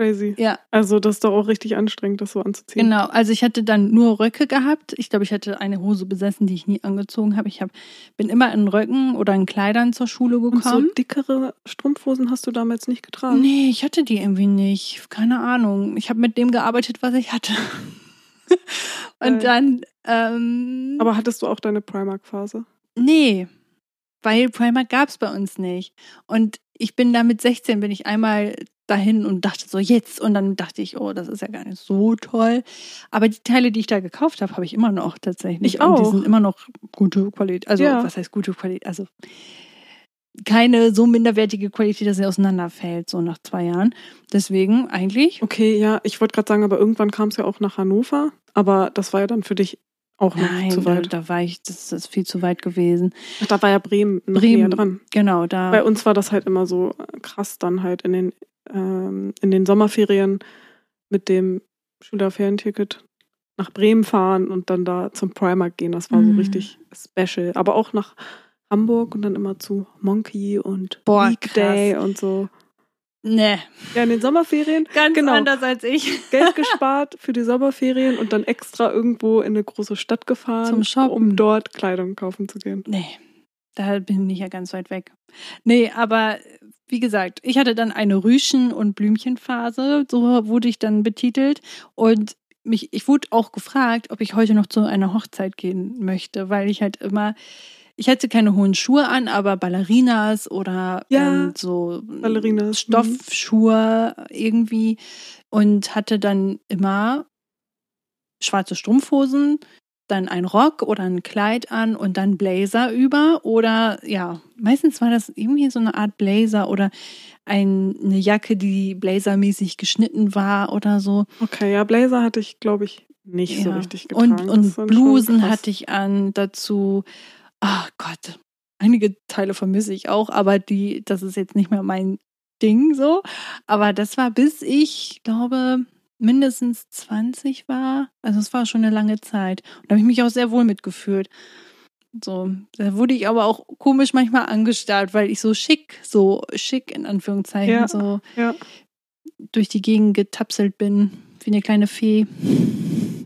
Crazy. Ja, Also das ist doch auch richtig anstrengend, das so anzuziehen. genau. Also ich hatte dann nur Röcke gehabt. Ich glaube, ich hatte eine Hose besessen, die ich nie angezogen habe. Ich hab, bin immer in Röcken oder in Kleidern zur Schule Und gekommen. so dickere Strumpfhosen hast du damals nicht getragen? Nee, ich hatte die irgendwie nicht. Keine Ahnung. Ich habe mit dem gearbeitet, was ich hatte. Und Geil. dann, ähm, Aber hattest du auch deine Primark-Phase? nee. weil Primark gab es bei uns nicht. Und ich bin da mit 16, bin ich einmal dahin und dachte so jetzt und dann dachte ich, oh, das ist ja gar nicht so toll. Aber die Teile, die ich da gekauft habe, habe ich immer noch tatsächlich. Ich auch. Und die sind immer noch gute Qualität. Also Ja. was heißt gute Qualität? Also keine so minderwertige Qualität, dass sie auseinanderfällt, so nach zwei Jahren. Deswegen eigentlich. Okay, ja, ich wollte gerade sagen, aber irgendwann kam es ja auch nach Hannover. Aber das war ja dann für dich auch noch Nein, zu da, weit. da war ich, das ist viel zu weit gewesen. Ach, da war ja Bremen Bremen. dran. Genau, da. Bei uns war das halt immer so krass dann halt in den, ähm, in den Sommerferien mit dem Schülerferienticket nach Bremen fahren und dann da zum Primark gehen. Das war so Mhm. richtig special. Aber auch nach Hamburg und dann immer zu Monkey und Boah, Weekday und so. Ne, Ja, in den Sommerferien ganz Genau. anders als ich. Geld gespart für die Sommerferien und dann extra irgendwo in eine große Stadt gefahren, um dort Kleidung kaufen zu gehen. Nee, da bin ich ja ganz weit weg. Nee, aber wie gesagt, ich hatte dann eine Rüschen- und Blümchenphase, so wurde ich dann betitelt. Und mich, ich wurde auch gefragt, ob ich heute noch zu einer Hochzeit gehen möchte, weil ich halt immer, ich hatte keine hohen Schuhe an, aber Ballerinas oder Ja, ähm, so Ballerinas, mhm. Stoffschuhe irgendwie und hatte dann immer schwarze Strumpfhosen, dann ein Rock oder ein Kleid an und dann Blazer über oder ja, meistens war das irgendwie so eine Art Blazer oder ein, eine Jacke, die blazermäßig geschnitten war oder so. Okay, ja, Blazer hatte ich, glaube ich, nicht so Ja. richtig getragen. Und, und Blusen hatte ich an dazu. Ach Gott, einige Teile vermisse ich auch, aber die, das ist jetzt nicht mehr mein Ding so. Aber das war bis ich glaube mindestens 20 war. Also es war schon eine lange Zeit. Und da habe ich mich auch sehr wohl mitgefühlt. So, da wurde ich aber auch komisch manchmal angestarrt, weil ich so schick, so schick in Anführungszeichen, Ja. so Ja. durch die Gegend getapselt bin, wie eine kleine Fee.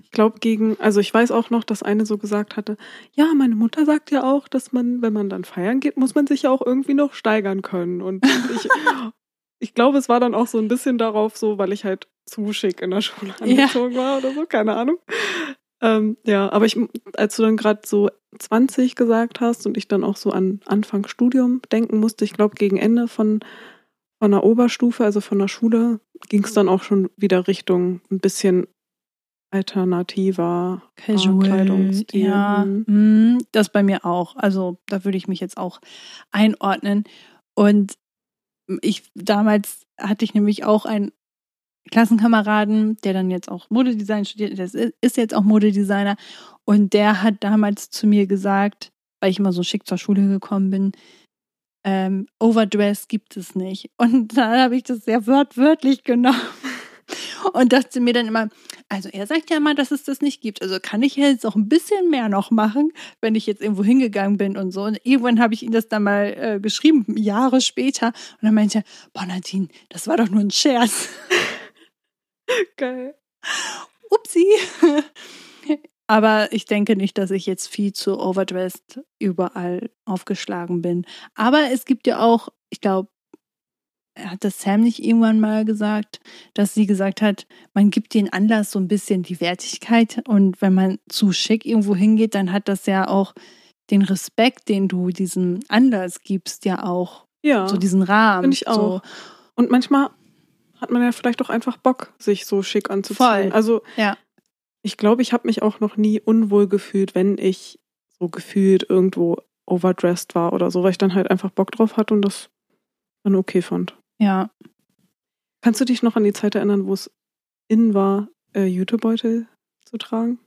Ich glaube gegen, also ich weiß auch noch, dass eine so gesagt hatte, ja, meine Mutter sagt ja auch, dass man, wenn man dann feiern geht, muss man sich ja auch irgendwie noch steigern können. Und ich, ich glaube, es war dann auch so ein bisschen darauf so, weil ich halt zu schick in der Schule Ja. angezogen war oder so, keine Ahnung. Ähm, ja, aber ich, als du dann gerade so 20 gesagt hast und ich dann auch so an Anfang Studium denken musste, ich glaube gegen Ende von, von der Oberstufe, also von der Schule, ging es dann auch schon wieder Richtung ein bisschen alternativer Casual, Kleidungsstil. ja, Mhm. mm, das bei mir auch. Also da würde ich mich jetzt auch einordnen. Und ich damals hatte ich nämlich auch einen Klassenkameraden, der dann jetzt auch Modedesign studiert, der ist- jetzt auch Modedesigner. Und der hat damals zu mir gesagt, weil ich immer so schick zur Schule gekommen bin, ähm, Overdress gibt es nicht. Und da habe ich das sehr wörtlich genommen. Und dachte mir dann immer, also er sagt ja immer, dass es das nicht gibt. Also kann ich jetzt auch ein bisschen mehr noch machen, wenn ich jetzt irgendwo hingegangen bin und so. Und irgendwann habe ich ihm das dann mal äh, geschrieben, Jahre später. Und dann meinte er, boah Nadine, das war doch nur ein Scherz. Geil. Upsi. Aber ich denke nicht, dass ich jetzt viel zu overdressed überall aufgeschlagen bin. Aber es gibt ja auch, ich glaube, hat das Sam nicht irgendwann mal gesagt, dass sie gesagt hat, man gibt den Anlass so ein bisschen die Wertigkeit und wenn man zu schick irgendwo hingeht, dann hat das ja auch den Respekt, den du diesem Anlass gibst, ja auch Ja. so diesen Rahmen. Finde ich auch. Und manchmal hat man ja vielleicht auch einfach Bock, sich so schick anzuziehen. Voll. Also Ja. ich glaube, ich habe mich auch noch nie unwohl gefühlt, wenn ich so gefühlt irgendwo overdressed war oder so, weil ich dann halt einfach Bock drauf hatte und das dann okay fand. Ja. Kannst du dich noch an die Zeit erinnern, wo es in war, äh, Jutebeutel zu tragen?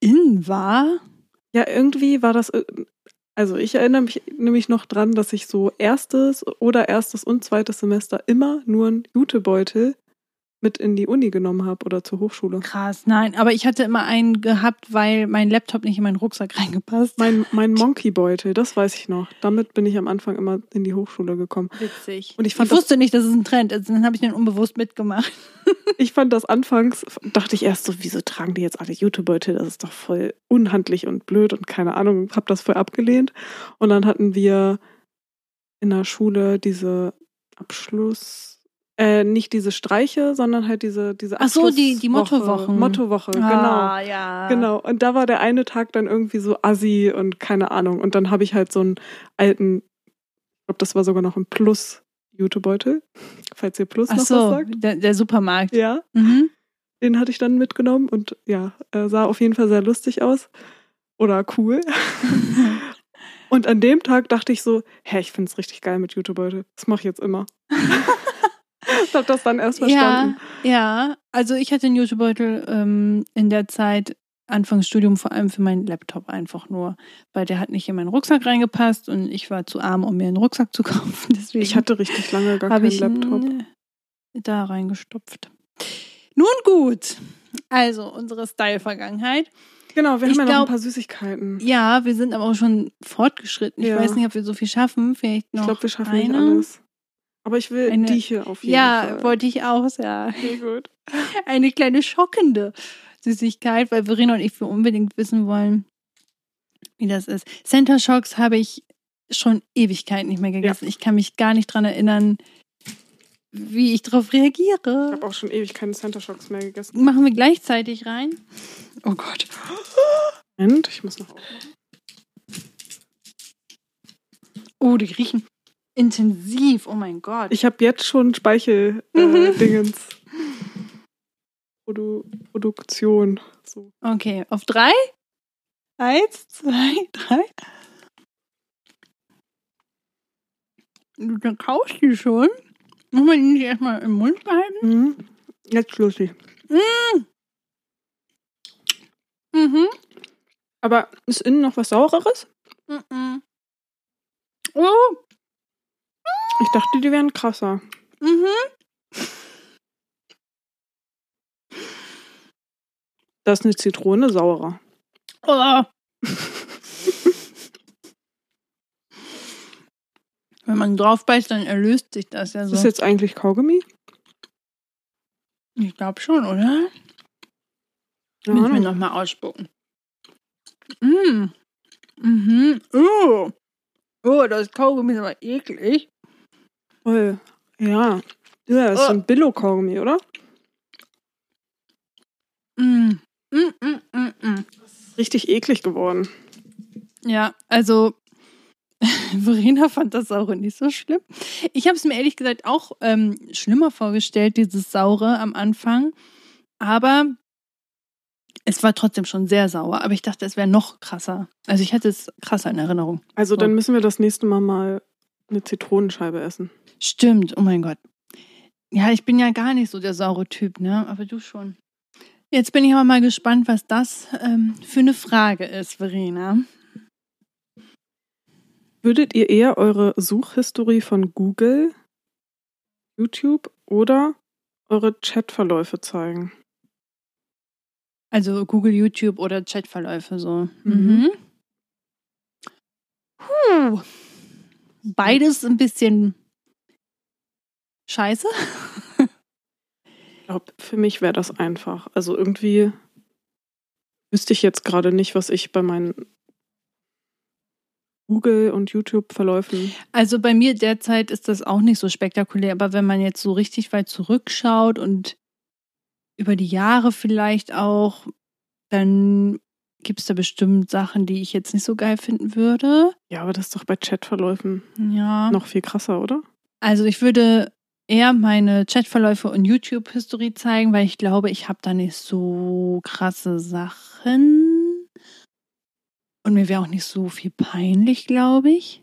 In war? Ja, irgendwie war das. äh, Also ich erinnere mich nämlich noch dran, dass ich so erstes oder erstes und zweites Semester immer nur einen Jutebeutel mit in die Uni genommen habe oder zur Hochschule. Krass, nein, aber ich hatte immer einen gehabt, weil mein Laptop nicht in meinen Rucksack reingepasst. Mein, mein Monkey-Beutel, das weiß ich noch. Damit bin ich am Anfang immer in die Hochschule gekommen. Witzig. Und ich ich fand das- wusste nicht, dass es ein Trend ist. Dann habe ich den unbewusst mitgemacht. Ich fand das anfangs, dachte ich erst so, wieso tragen die jetzt alle Jutebeutel? Das ist doch voll unhandlich und blöd und keine Ahnung, hab das voll abgelehnt. Und dann hatten wir in der Schule diese Abschluss, Äh, nicht diese Streiche, sondern halt diese diese Ach so, die- die. Mottowochen. Mottowoche, genau. Ah, ja. Genau. Und da war der eine Tag dann irgendwie so assi und keine Ahnung. Und dann habe ich halt so einen alten, ich glaube, das war sogar noch ein Plus-Jutebeutel, falls ihr Plus Ach noch was so, sagt. der, der Supermarkt. Ja, Mhm. den hatte ich dann mitgenommen und ja, äh, sah auf jeden Fall sehr lustig aus. Oder cool. Und an dem Tag dachte ich so, hä, ich finde es richtig geil mit Jutebeutel. Das mache ich jetzt immer. ich habe das dann erst verstanden. Ja, ja. Also ich hatte einen Jutebeutel ähm, in der Zeit, Anfangsstudium, vor allem für meinen Laptop einfach nur. Weil der hat nicht in meinen Rucksack reingepasst und ich war zu arm, um mir einen Rucksack zu kaufen. Deswegen Ich hatte richtig lange gar keinen ich Laptop. äh, da reingestopft. Nun gut. Also unsere Style-Vergangenheit. Genau, wir Ich haben ja noch ein glaub- paar Süßigkeiten. Ja, wir sind aber auch schon fortgeschritten. Ich Ja. weiß nicht, ob wir so viel schaffen. Vielleicht noch ich glaube, wir schaffen eine. nicht alles. Aber ich will Eine- die hier auf jeden Ja, Fall. wollte ich auch sagen. Okay, gut. Eine kleine schockende Süßigkeit, weil Verena und ich wir unbedingt wissen wollen, wie das ist. Center Shocks habe ich schon Ewigkeiten nicht mehr gegessen. Ich kann mich gar nicht dran erinnern, wie ich darauf Ich reagiere. habe auch schon ewig keine Center Shocks mehr gegessen. Machen wir gleichzeitig rein. Oh Gott. Moment, ich muss noch aufmachen. Oh, die riechen intensiv. Oh mein Gott. Ich habe jetzt schon Speichel-Dingens. Produ Produktion. So. Okay, auf drei? Eins, zwei, drei. Du dann kaufst die schon. Muss man die nicht erstmal im Mund behalten? Mhm. Jetzt lustig. Mhm. Aber ist innen noch was Saureres? Mhm. Oh. Ich dachte, die wären krasser. Mhm. Da ist eine Zitrone saurer. Oh. Wenn man drauf beißt, dann erlöst sich das ja Ist so. das jetzt eigentlich Kaugummi? ich glaube schon, oder? Ja, Müssen wir nochmal ausspucken. Mm. Mhm. Oh. Oh, das Kaugummi ist aber eklig. Voll. Ja. Ja, das ist so ein Billo-Kaugummi, oder? Mm. Mm, mm, mm, mm. Richtig eklig geworden. Ja, also Verena fand das Saure nicht so schlimm. Ich habe es mir ehrlich gesagt auch ähm, schlimmer vorgestellt, dieses Saure am Anfang. Aber es war trotzdem schon sehr sauer. Aber ich dachte, es wäre noch krasser. Also ich hatte es krasser in Erinnerung. Also So. dann müssen wir das nächste Mal mal eine Zitronenscheibe essen. Stimmt, oh mein Gott. Ja, ich bin ja gar nicht so der saure Typ, ne? Aber du schon. Jetzt bin ich aber mal gespannt, was das ähm, für eine Frage ist, Verena. Würdet ihr eher eure Suchhistorie von Google, YouTube oder eure Chatverläufe zeigen? Also Google, YouTube oder Chatverläufe so. Mhm. Mhm. Puh. Beides ein bisschen scheiße. Ich glaube, für mich wäre das einfach. Also irgendwie wüsste ich jetzt gerade nicht, was ich bei meinen Google- und YouTube-Verläufen. Also bei mir derzeit ist das auch nicht so spektakulär, aber wenn man jetzt so richtig weit zurückschaut und über die Jahre vielleicht auch, dann gibt es da bestimmt Sachen, die ich jetzt nicht so geil finden würde. Ja, aber das ist doch bei Chatverläufen Ja. noch viel krasser, oder? Also ich würde eher meine Chatverläufe und YouTube-Historie zeigen, weil ich glaube, ich habe da nicht so krasse Sachen. Und mir wäre auch nicht so viel peinlich, glaube ich.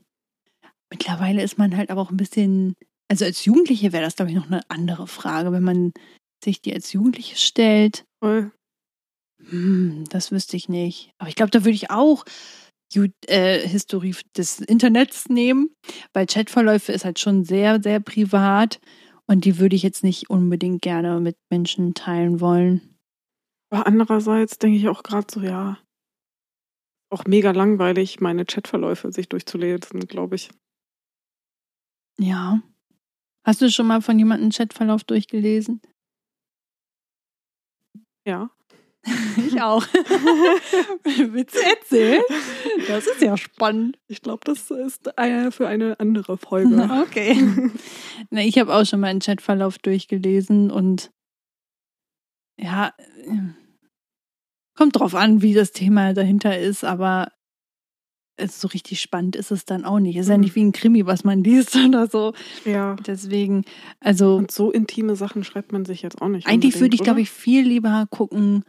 Mittlerweile ist man halt aber auch ein bisschen, also als Jugendliche wäre das, glaube ich, noch eine andere Frage, wenn man sich die als Jugendliche stellt. Voll. Hm, das wüsste ich nicht. Aber ich glaube, da würde ich auch äh, Historie des Internets nehmen, weil Chatverläufe ist halt schon sehr, sehr privat und die würde ich jetzt nicht unbedingt gerne mit Menschen teilen wollen. Aber andererseits denke ich auch gerade so, ja, auch mega langweilig, meine Chatverläufe sich durchzulesen, glaube ich. Ja. Hast du schon mal von jemandem einen Chatverlauf durchgelesen? Ja. Ich auch. Witz erzählen? Das ist ja spannend. Ich glaube, das ist äh, für eine andere Folge. Okay. Na, ich habe auch schon mal einen Chatverlauf durchgelesen und ja, kommt drauf an, wie das Thema dahinter ist, aber so richtig spannend ist es dann auch nicht. Es ist ja Mhm. nicht wie ein Krimi, was man liest oder so. Ja. Deswegen, also Und so intime Sachen schreibt man sich jetzt auch nicht. eigentlich würde ich, glaube ich, viel lieber gucken,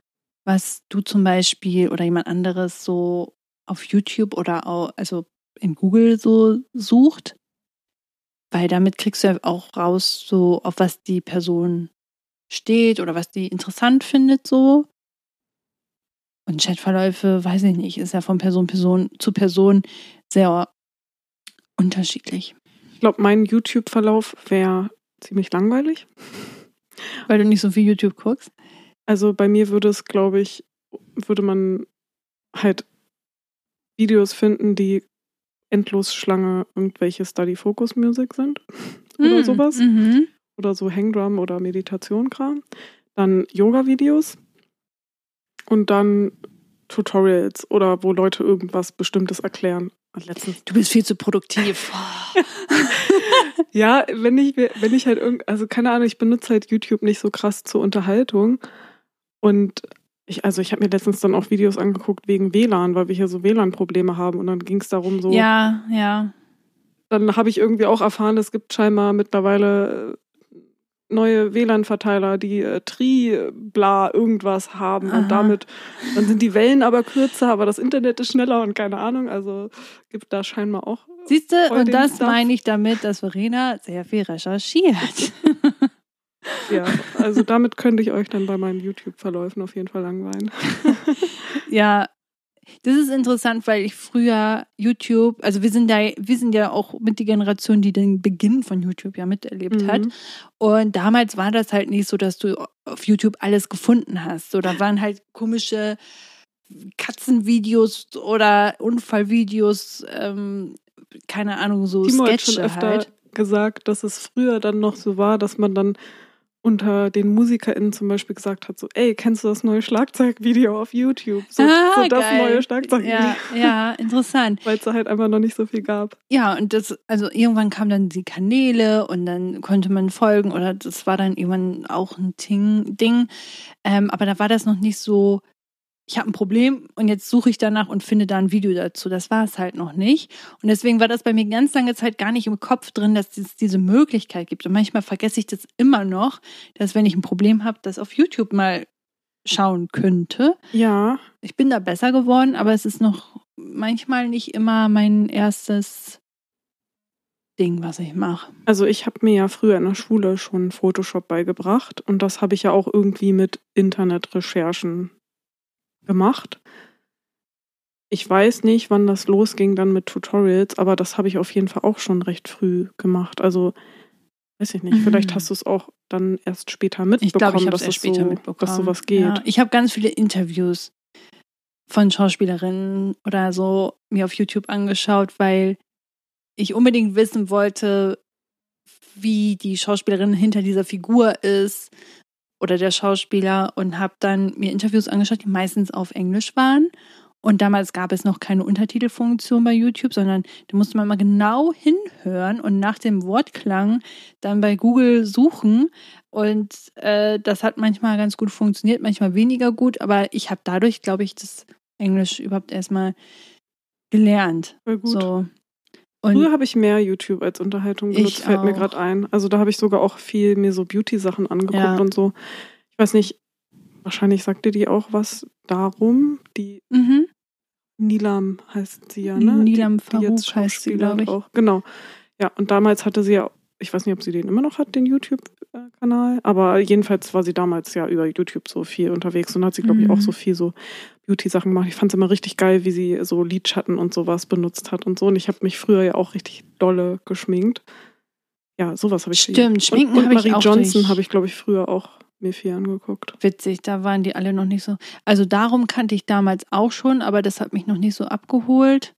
was du zum Beispiel oder jemand anderes so auf YouTube oder auch, also in Google so sucht. Weil damit kriegst du ja auch raus, so auf was die Person steht oder was die interessant findet, so. Und Chatverläufe, weiß ich nicht, ist ja von Person, Person zu Person sehr unterschiedlich. Ich glaube, mein YouTube-Verlauf wäre ziemlich langweilig. Weil du nicht so viel YouTube guckst. Also bei mir würde es, glaube ich, würde man halt Videos finden, die endlos Schlange irgendwelche Study-Focus-Music sind oder Mm, sowas. Mhm. Oder so Hangdrum oder Meditation-Kram. Dann Yoga-Videos und dann Tutorials oder wo Leute irgendwas Bestimmtes erklären. Letztens Du bist viel zu produktiv. Ja, wenn ich, wenn ich halt irgend, also keine Ahnung, ich benutze halt YouTube nicht so krass zur Unterhaltung. Und ich, also ich habe mir letztens dann auch Videos angeguckt wegen WLAN, weil wir hier so WLAN-Probleme haben. Und dann ging es darum, so, Ja, ja. dann habe ich irgendwie auch erfahren, es gibt scheinbar mittlerweile äh, neue WLAN-Verteiler, die äh, Tri, bla, irgendwas haben. Aha. Und damit, dann sind die Wellen aber kürzer, aber das Internet ist schneller und keine Ahnung. Also gibt da scheinbar auch Siehst du, und das Stuff. meine ich damit, dass Verena sehr viel recherchiert. Ja, also damit könnte ich euch dann bei meinen YouTube-Verläufen auf jeden Fall langweilen. ja, das ist interessant, weil ich früher YouTube, also wir sind da, wir sind ja auch mit die Generation, die den Beginn von YouTube ja miterlebt hat. Mhm. Und damals war das halt nicht so, dass du auf YouTube alles gefunden hast. So, da waren halt komische Katzenvideos oder Unfallvideos, ähm, keine Ahnung, so Timo hat schon Sketche öfter halt. gesagt, dass es früher dann noch so war, dass man dann unter den MusikerInnen zum Beispiel gesagt hat, so, ey, kennst du das neue Schlagzeugvideo auf YouTube? So, so das Ah, neue Schlagzeugvideo. Ja, ja, interessant. Weil es da halt einfach noch nicht so viel gab. Ja, und das, also irgendwann kamen dann die Kanäle und dann konnte man folgen oder das war dann irgendwann auch ein Ting, Ding. Ähm, aber da war das noch nicht so, ich habe ein Problem und jetzt suche ich danach und finde da ein Video dazu. Das war es halt noch nicht. Und deswegen war das bei mir ganz lange Zeit gar nicht im Kopf drin, dass es diese Möglichkeit gibt. Und manchmal vergesse ich das immer noch, dass wenn ich ein Problem habe, das auf YouTube mal schauen könnte. Ja, Ich bin da besser geworden, aber es ist noch manchmal nicht immer mein erstes Ding, was ich mache. also ich habe mir ja früher in der Schule schon Photoshop beigebracht und das habe ich ja auch irgendwie mit Internetrecherchen gemacht. Ich weiß nicht, wann das losging dann mit Tutorials, aber das habe ich auf jeden Fall auch schon recht früh gemacht. Also weiß ich nicht, Mhm. vielleicht hast du es auch dann erst später mitbekommen, Ich glaube, ich dass erst später so, mitbekommen. dass sowas geht. Ja, ich habe ganz viele Interviews von Schauspielerinnen oder so mir auf YouTube angeschaut, weil ich unbedingt wissen wollte, wie die Schauspielerin hinter dieser Figur ist oder der Schauspieler und habe dann mir Interviews angeschaut, die meistens auf Englisch waren. Und damals gab es noch keine Untertitelfunktion bei YouTube, sondern da musste man mal genau hinhören und nach dem Wortklang dann bei Google suchen. Und äh, das hat manchmal ganz gut funktioniert, manchmal weniger gut, aber ich habe dadurch, glaube ich, das Englisch überhaupt erstmal gelernt. Voll gut. So. Und Früher habe ich mehr YouTube als Unterhaltung benutzt, fällt mir auch. gerade ein. Also da habe ich sogar auch viel mir so Beauty-Sachen angeguckt Ja. und so. Ich weiß nicht, wahrscheinlich sagt dir die auch was darum. Die mhm. Nilam heißt sie ja, ne? Nilam die, die jetzt heißt sie, glaube ich. Auch. Genau. Ja, und damals hatte sie ja, ich weiß nicht, ob sie den immer noch hat, den YouTube-Kanal, aber jedenfalls war sie damals ja über YouTube so viel unterwegs und hat sie, glaube ich, Mhm. auch so viel so Beauty-Sachen gemacht. Ich fand es immer richtig geil, wie sie so Lidschatten und sowas benutzt hat und so. Und ich habe mich früher ja auch richtig dolle geschminkt. Ja, sowas habe ich Stimmt, Schminken und, und habe ich Marie auch Johnson durch- habe ich, glaube ich, früher auch mir viel angeguckt. Witzig, da waren die alle noch nicht so. Also darum kannte ich damals auch schon, aber das hat mich noch nicht so abgeholt.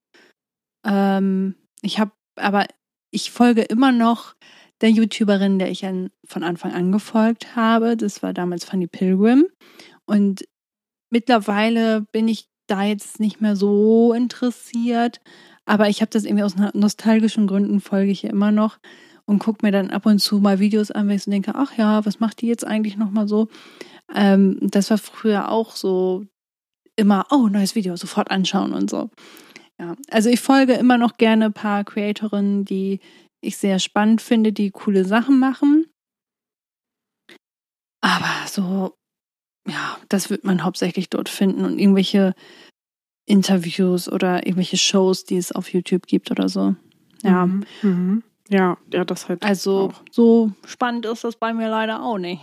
Ähm, ich habe, aber ich folge immer noch der YouTuberin, der ich an, von Anfang an gefolgt habe. Das war damals Fanny Pilgrim. Und mittlerweile bin ich da jetzt nicht mehr so interessiert. Aber ich habe das irgendwie aus nostalgischen Gründen folge ich ja immer noch und gucke mir dann ab und zu mal Videos an, weil ich so denke, ach ja, was macht die jetzt eigentlich nochmal so? Ähm, das war früher auch so immer, oh, neues Video, sofort anschauen und so. Ja, also ich folge immer noch gerne ein paar Creatorinnen, die ich sehr spannend finde, die coole Sachen machen. Aber so, ja, das wird man hauptsächlich dort finden und irgendwelche Interviews oder irgendwelche Shows, die es auf YouTube gibt oder so. Ja. Mhm. Mhm. Ja, ja, das halt. Also auch. so spannend ist das bei mir leider auch nicht.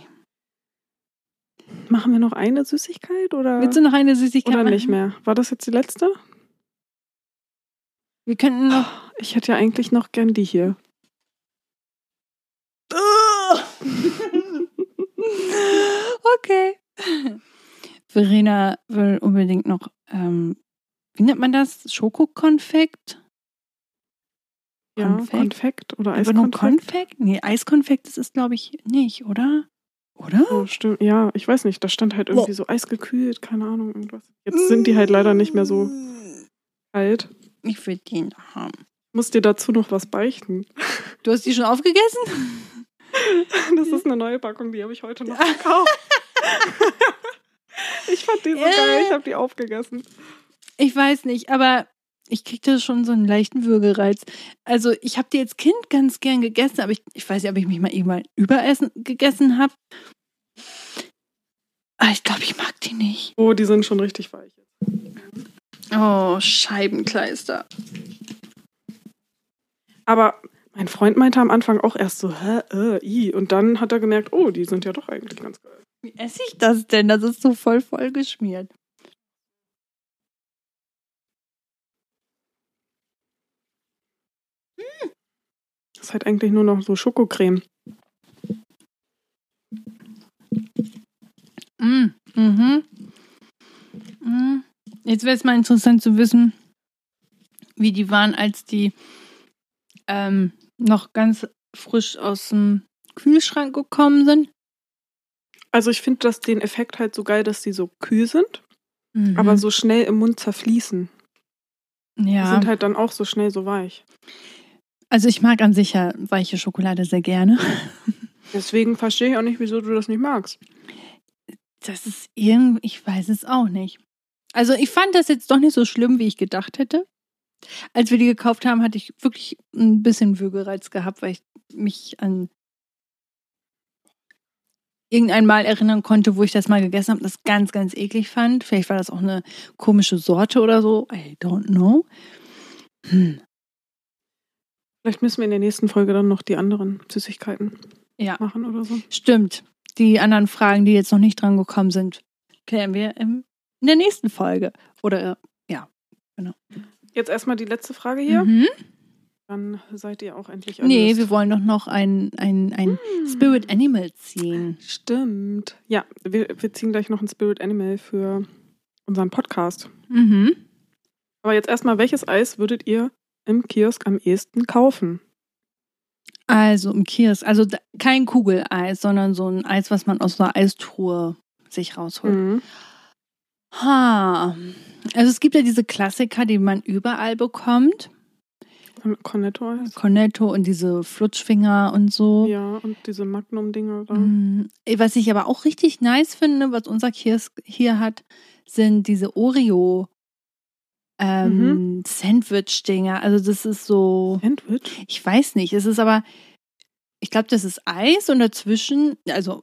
Machen wir noch eine Süßigkeit oder? Willst du noch eine Süßigkeit Oder machen? nicht mehr? War das jetzt die letzte? Wir könnten noch. Ich hätte ja eigentlich noch gern die hier. okay. Verena will unbedingt noch, ähm, wie nennt man das? Schokokonfekt? Ja, Konfekt, Konfekt oder Eiskonfekt? Konfekt? Nee, Eiskonfekt ist es, glaube ich, nicht, oder? Oder? Oh, stimmt. Ja, ich weiß nicht. Da stand halt irgendwie so eisgekühlt, keine Ahnung, irgendwas. Jetzt sind die halt leider nicht mehr so kalt. Ich will die haben. Ich muss dir dazu noch was beichten. Du hast die schon aufgegessen? Das ist eine neue Packung, die habe ich heute noch gekauft. ich fand die so geil, ich habe die aufgegessen. Ich weiß nicht, aber ich kriegte schon so einen leichten Würgereiz. Also ich habe die als Kind ganz gern gegessen, aber ich, ich weiß nicht, ob ich mich mal irgendwann überessen gegessen habe. Aber ah, ich glaube, ich mag die nicht. Oh, die sind schon richtig weich. Oh, Scheibenkleister. Aber mein Freund meinte am Anfang auch erst so, hä, äh, i. Und dann hat er gemerkt, oh, die sind ja doch eigentlich ganz geil. Wie esse ich das denn? Das ist so voll voll geschmiert. Das ist halt eigentlich nur noch so Schokocreme. Mm, mhm. Mm. Jetzt wäre es mal interessant zu wissen, wie die waren, als die ähm, noch ganz frisch aus dem Kühlschrank gekommen sind. Also ich finde das den Effekt halt so geil, dass die so kühl sind, mhm. aber so schnell im Mund zerfließen. Ja. Die sind halt dann auch so schnell so weich. Also ich mag an sich ja weiche Schokolade sehr gerne. Deswegen verstehe ich auch nicht, wieso du das nicht magst. Das ist irgendwie, ich weiß es auch nicht. Also ich fand das jetzt doch nicht so schlimm, wie ich gedacht hätte. Als wir die gekauft haben, hatte ich wirklich ein bisschen Würgereiz gehabt, weil ich mich an irgendein Mal erinnern konnte, wo ich das mal gegessen habe, das ganz, ganz eklig fand. Vielleicht war das auch eine komische Sorte oder so. I don't know. Hm. Vielleicht müssen wir in der nächsten Folge dann noch die anderen Süßigkeiten ja. machen oder so. Stimmt. Die anderen Fragen, die jetzt noch nicht dran gekommen sind, klären wir in der nächsten Folge. Oder ja, genau. Jetzt erstmal die letzte Frage hier. Mhm. Dann seid ihr auch endlich erlöst. Nee, wir wollen doch noch ein, ein, ein hm. Spirit Animal ziehen. Stimmt. Ja, wir, wir ziehen gleich noch ein Spirit Animal für unseren Podcast. Mhm. Aber jetzt erstmal, welches Eis würdet ihr im Kiosk am ehesten kaufen? Also im Kiosk, also kein Kugeleis, sondern so ein Eis, was man aus einer Eistruhe sich rausholt. Mhm. Ha. Also es gibt ja diese Klassiker, die man überall bekommt. Cornetto Eis. Cornetto und diese Flutschfinger und so. Ja, und diese Magnum-Dinger da. Mhm. Was ich aber auch richtig nice finde, was unser Kiosk hier hat, sind diese Oreo ähm, mhm. Sandwich-Dinger. Also das ist so. Sandwich? Ich weiß nicht. Es ist aber, ich glaube, das ist Eis und dazwischen, also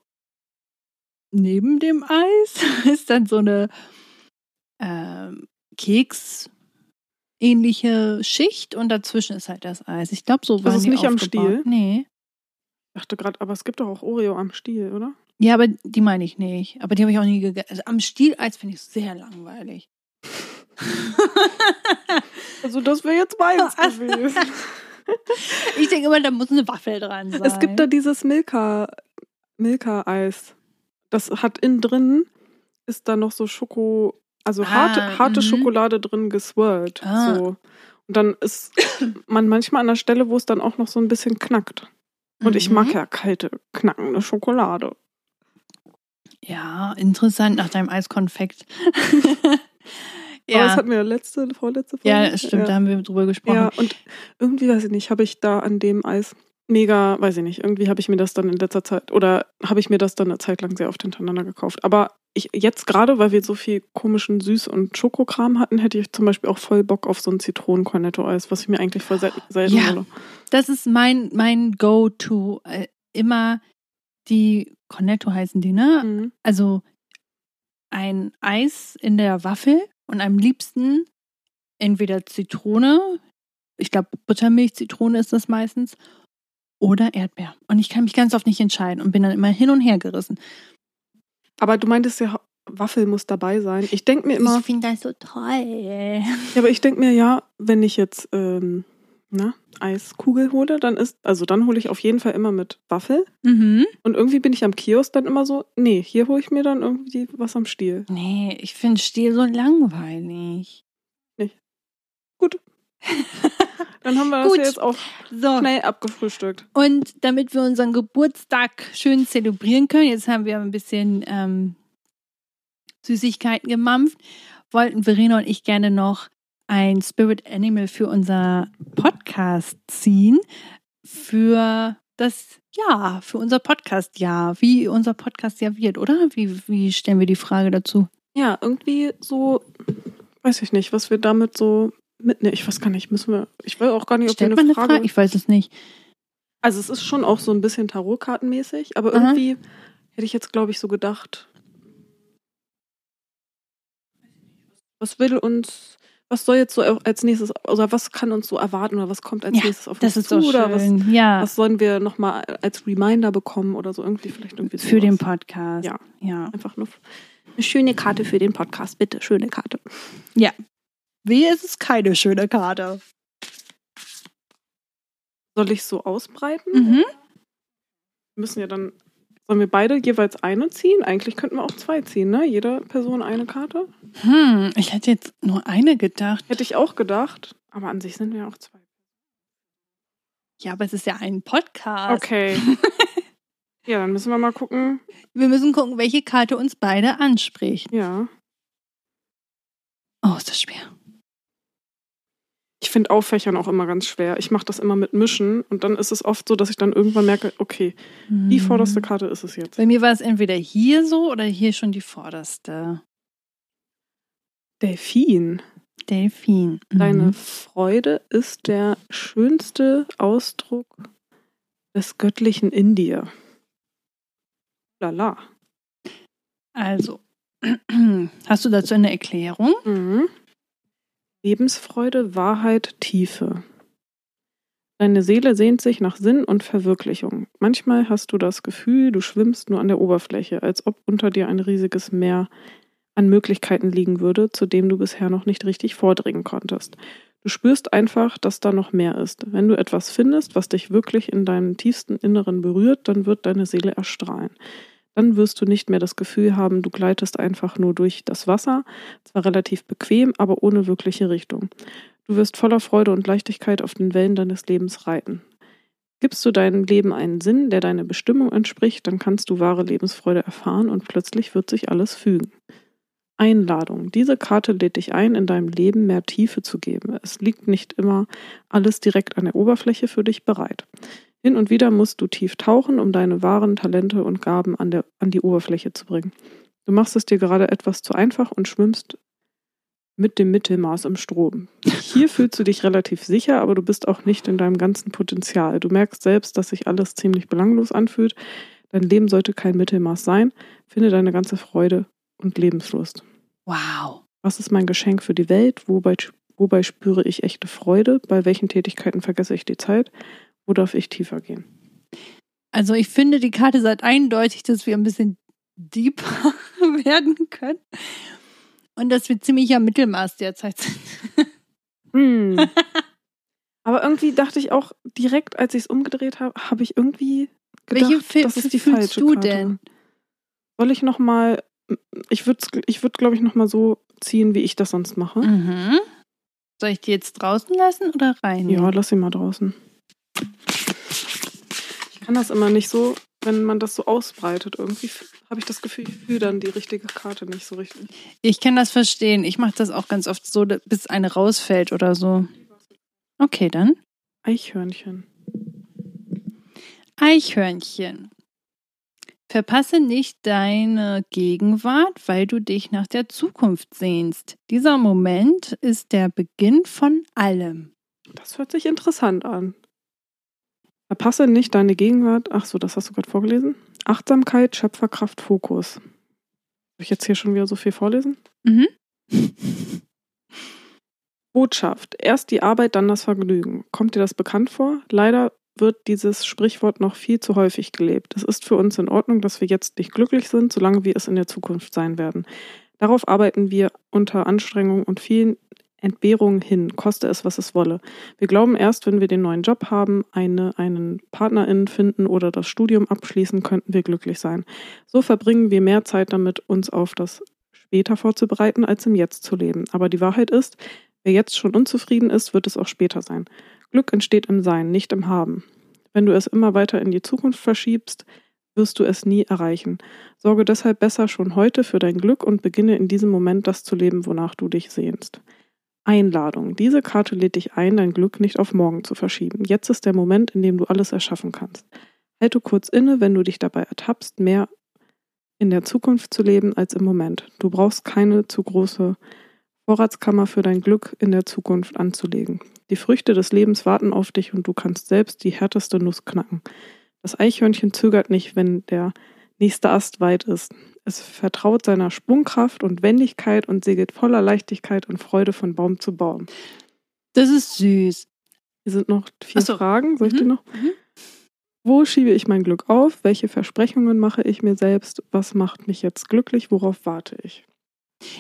neben dem Eis ist dann so eine ähm, Keks ähnliche Schicht und dazwischen ist halt das Eis. Ich glaube, so war Das ist nicht aufgebaut. am Stiel? Nee. Ich dachte gerade, aber es gibt doch auch Oreo am Stiel, oder? Ja, aber die meine ich nicht. Aber die habe ich auch nie gegessen. Also am Stiel-Eis finde ich sehr langweilig. also das wäre jetzt meins gewesen. ich denke immer, da muss eine Waffel dran sein. Es gibt da dieses Milka, Milka-Eis. Das hat innen drin, ist da noch so Schoko, also ah, harte, harte mhm. Schokolade drin geswirlt. Ah. So. Und dann ist man manchmal an der Stelle, wo es dann auch noch so ein bisschen knackt. Und mhm. ich mag ja kalte, knackende Schokolade. Ja, interessant nach deinem Eiskonfekt. Aber das hatten wir ja letzte, vorletzte Folge. Ja, stimmt, da haben wir drüber gesprochen. Ja, und irgendwie, weiß ich nicht, habe ich da an dem Eis mega, weiß ich nicht, irgendwie habe ich mir das dann in letzter Zeit oder habe ich mir das dann eine Zeit lang sehr oft hintereinander gekauft. Aber ich jetzt gerade, weil wir so viel komischen Süß- und Schokokram hatten, hätte ich zum Beispiel auch voll Bock auf so ein Zitronen-Cornetto-Eis, was ich mir eigentlich voll selten, Ja. hole. Das ist mein, mein Go-To. Äh, Immer die Cornetto heißen die, ne? Mhm. Also ein Eis in der Waffel und am liebsten entweder Zitrone, ich glaube Buttermilch, Zitrone ist das meistens, oder Erdbeer. Und ich kann mich ganz oft nicht entscheiden und bin dann immer hin und her gerissen. Aber du meintest ja, Waffel muss dabei sein. Ich denke mir immer, Ich finde das so toll. ja, aber ich denke mir ja, wenn ich jetzt ähm, na, Eiskugel hole, dann ist, also dann hole ich auf jeden Fall immer mit Waffel. Mhm. Und irgendwie bin ich am Kiosk dann immer so, nee, hier hole ich mir dann irgendwie was am Stiel. Nee, ich finde Stiel so langweilig. Dann haben wir das Gut. jetzt auch So. schnell abgefrühstückt. Und damit wir unseren Geburtstag schön zelebrieren können, jetzt haben wir ein bisschen ähm, Süßigkeiten gemampft, wollten Verena und ich gerne noch ein Spirit Animal für unser Podcast ziehen. Für das Jahr, für unser Podcast-Jahr, wie unser Podcast-Jahr wird, oder? Wie, wie stellen wir die Frage dazu? Ja, irgendwie so, weiß ich nicht, was wir damit so mitnehmen. Ich weiß gar nicht, müssen wir, ich weiß auch gar nicht, ob wir Stellt eine man eine Frage. Frage? Ich weiß es nicht. Also es ist schon auch so ein bisschen Tarotkartenmäßig, aber Aha. irgendwie hätte ich jetzt, glaube ich, so gedacht, was will uns, was soll jetzt so als nächstes, oder was kann uns so erwarten oder was kommt als Ja, nächstes auf Das uns zu oder was, ja, was sollen wir nochmal als Reminder bekommen oder so irgendwie vielleicht irgendwie für den sowas. Podcast. Ja. ja. Einfach nur eine schöne Karte für den Podcast, bitte, schöne Karte. Wie ist es keine schöne Karte? Soll ich so ausbreiten? Mhm. Wir müssen ja dann, sollen wir beide jeweils eine ziehen? Eigentlich könnten wir auch zwei ziehen, ne? Jeder Person eine Karte? Hm, ich hätte jetzt nur eine gedacht. Hätte ich auch gedacht, aber an sich sind wir auch zwei. Ja, aber es ist ja ein Podcast. Okay. ja, dann müssen wir mal gucken. Wir müssen gucken, welche Karte uns beide anspricht. Ja. Oh, ist das schwer. Ich finde Auffächern auch immer ganz schwer. Ich mache das immer mit Mischen und dann ist es oft so, dass ich dann irgendwann merke, okay, die Hm. vorderste Karte ist es jetzt. Bei mir war es entweder hier so oder hier schon die vorderste. Delfin. Delfin. Mhm. Deine Freude ist der schönste Ausdruck des göttlichen in dir. Lala. Also, hast du dazu eine Erklärung? Mhm. Lebensfreude, Wahrheit, Tiefe. Deine Seele sehnt sich nach Sinn und Verwirklichung. Manchmal hast du das Gefühl, du schwimmst nur an der Oberfläche, als ob unter dir ein riesiges Meer an Möglichkeiten liegen würde, zu dem du bisher noch nicht richtig vordringen konntest. Du spürst einfach, dass da noch mehr ist. Wenn du etwas findest, was dich wirklich in deinem tiefsten Inneren berührt, dann wird deine Seele erstrahlen. Dann wirst du nicht mehr das Gefühl haben, du gleitest einfach nur durch das Wasser, zwar relativ bequem, aber ohne wirkliche Richtung. Du wirst voller Freude und Leichtigkeit auf den Wellen deines Lebens reiten. Gibst du deinem Leben einen Sinn, der deiner Bestimmung entspricht, dann kannst du wahre Lebensfreude erfahren und plötzlich wird sich alles fügen. Einladung. Diese Karte lädt dich ein, in deinem Leben mehr Tiefe zu geben. Es liegt nicht immer alles direkt an der Oberfläche für dich bereit. Hin und wieder musst du tief tauchen, um deine wahren Talente und Gaben an, der, an die Oberfläche zu bringen. Du machst es dir gerade etwas zu einfach und schwimmst mit dem Mittelmaß im Strom. Hier fühlst du dich relativ sicher, aber du bist auch nicht in deinem ganzen Potenzial. Du merkst selbst, dass sich alles ziemlich belanglos anfühlt. Dein Leben sollte kein Mittelmaß sein. Finde deine ganze Freude und Lebenslust. Wow. Was ist mein Geschenk für die Welt? Wobei, wobei spüre ich echte Freude? Bei welchen Tätigkeiten vergesse ich die Zeit? Wo darf ich tiefer gehen? Also ich finde, die Karte sagt eindeutig, dass wir ein bisschen deeper werden können. Und dass wir ziemlich am Mittelmaß derzeit sind. Hm. Aber irgendwie dachte ich auch direkt, als ich es umgedreht habe, habe ich irgendwie gedacht, Welche Fi- das ist die fühlst falsche du Karte. denn? Soll ich noch mal? Ich würde, ich würd, glaube ich, noch mal so ziehen, wie ich das sonst mache. Mhm. Soll ich die jetzt draußen lassen oder rein? Ja, lass sie mal draußen. Ich kann das immer nicht so wenn man das so ausbreitet. Irgendwie habe ich das Gefühl, ich fühle dann die richtige Karte nicht so richtig. Ich kann das verstehen. Ich mache das auch ganz oft so, bis eine rausfällt oder so. Okay, dann. Eichhörnchen. Eichhörnchen. Verpasse nicht deine Gegenwart, weil du dich nach der Zukunft sehnst. Dieser Moment ist der Beginn von allem. Das hört sich interessant an. Verpasse nicht deine Gegenwart. Ach so, das hast du gerade vorgelesen. Achtsamkeit, Schöpferkraft, Fokus. Soll ich jetzt hier schon wieder so viel vorlesen? Mhm. Botschaft. Erst die Arbeit, dann das Vergnügen. Kommt dir das bekannt vor? Leider wird dieses Sprichwort noch viel zu häufig gelebt. Es ist für uns in Ordnung, dass wir jetzt nicht glücklich sind, solange wir es in der Zukunft sein werden. Darauf arbeiten wir unter Anstrengung und vielen Entbehrungen hin, koste es, was es wolle. Wir glauben erst, wenn wir den neuen Job haben, eine, einen Partnerin finden oder das Studium abschließen, könnten wir glücklich sein. So verbringen wir mehr Zeit damit, uns auf das später vorzubereiten, als im Jetzt zu leben. Aber die Wahrheit ist, wer jetzt schon unzufrieden ist, wird es auch später sein. Glück entsteht im Sein, nicht im Haben. Wenn du es immer weiter in die Zukunft verschiebst, wirst du es nie erreichen. Sorge deshalb besser schon heute für dein Glück und beginne in diesem Moment das zu leben, wonach du dich sehnst. Einladung. Diese Karte lädt dich ein, dein Glück nicht auf morgen zu verschieben. Jetzt ist der Moment, in dem du alles erschaffen kannst. Halte kurz inne, wenn du dich dabei ertappst, mehr in der Zukunft zu leben als im Moment. Du brauchst keine zu große Vorratskammer für dein Glück in der Zukunft anzulegen. Die Früchte des Lebens warten auf dich und du kannst selbst die härteste Nuss knacken. Das Eichhörnchen zögert nicht, wenn der nächste Ast weit ist. Es vertraut seiner Sprungkraft und Wendigkeit und segelt voller Leichtigkeit und Freude von Baum zu Baum. Das ist süß. Hier sind noch vier so. Fragen. Soll ich Mhm. die noch? Mhm. Wo schiebe ich mein Glück auf? Welche Versprechungen mache ich mir selbst? Was macht mich jetzt glücklich? Worauf warte ich?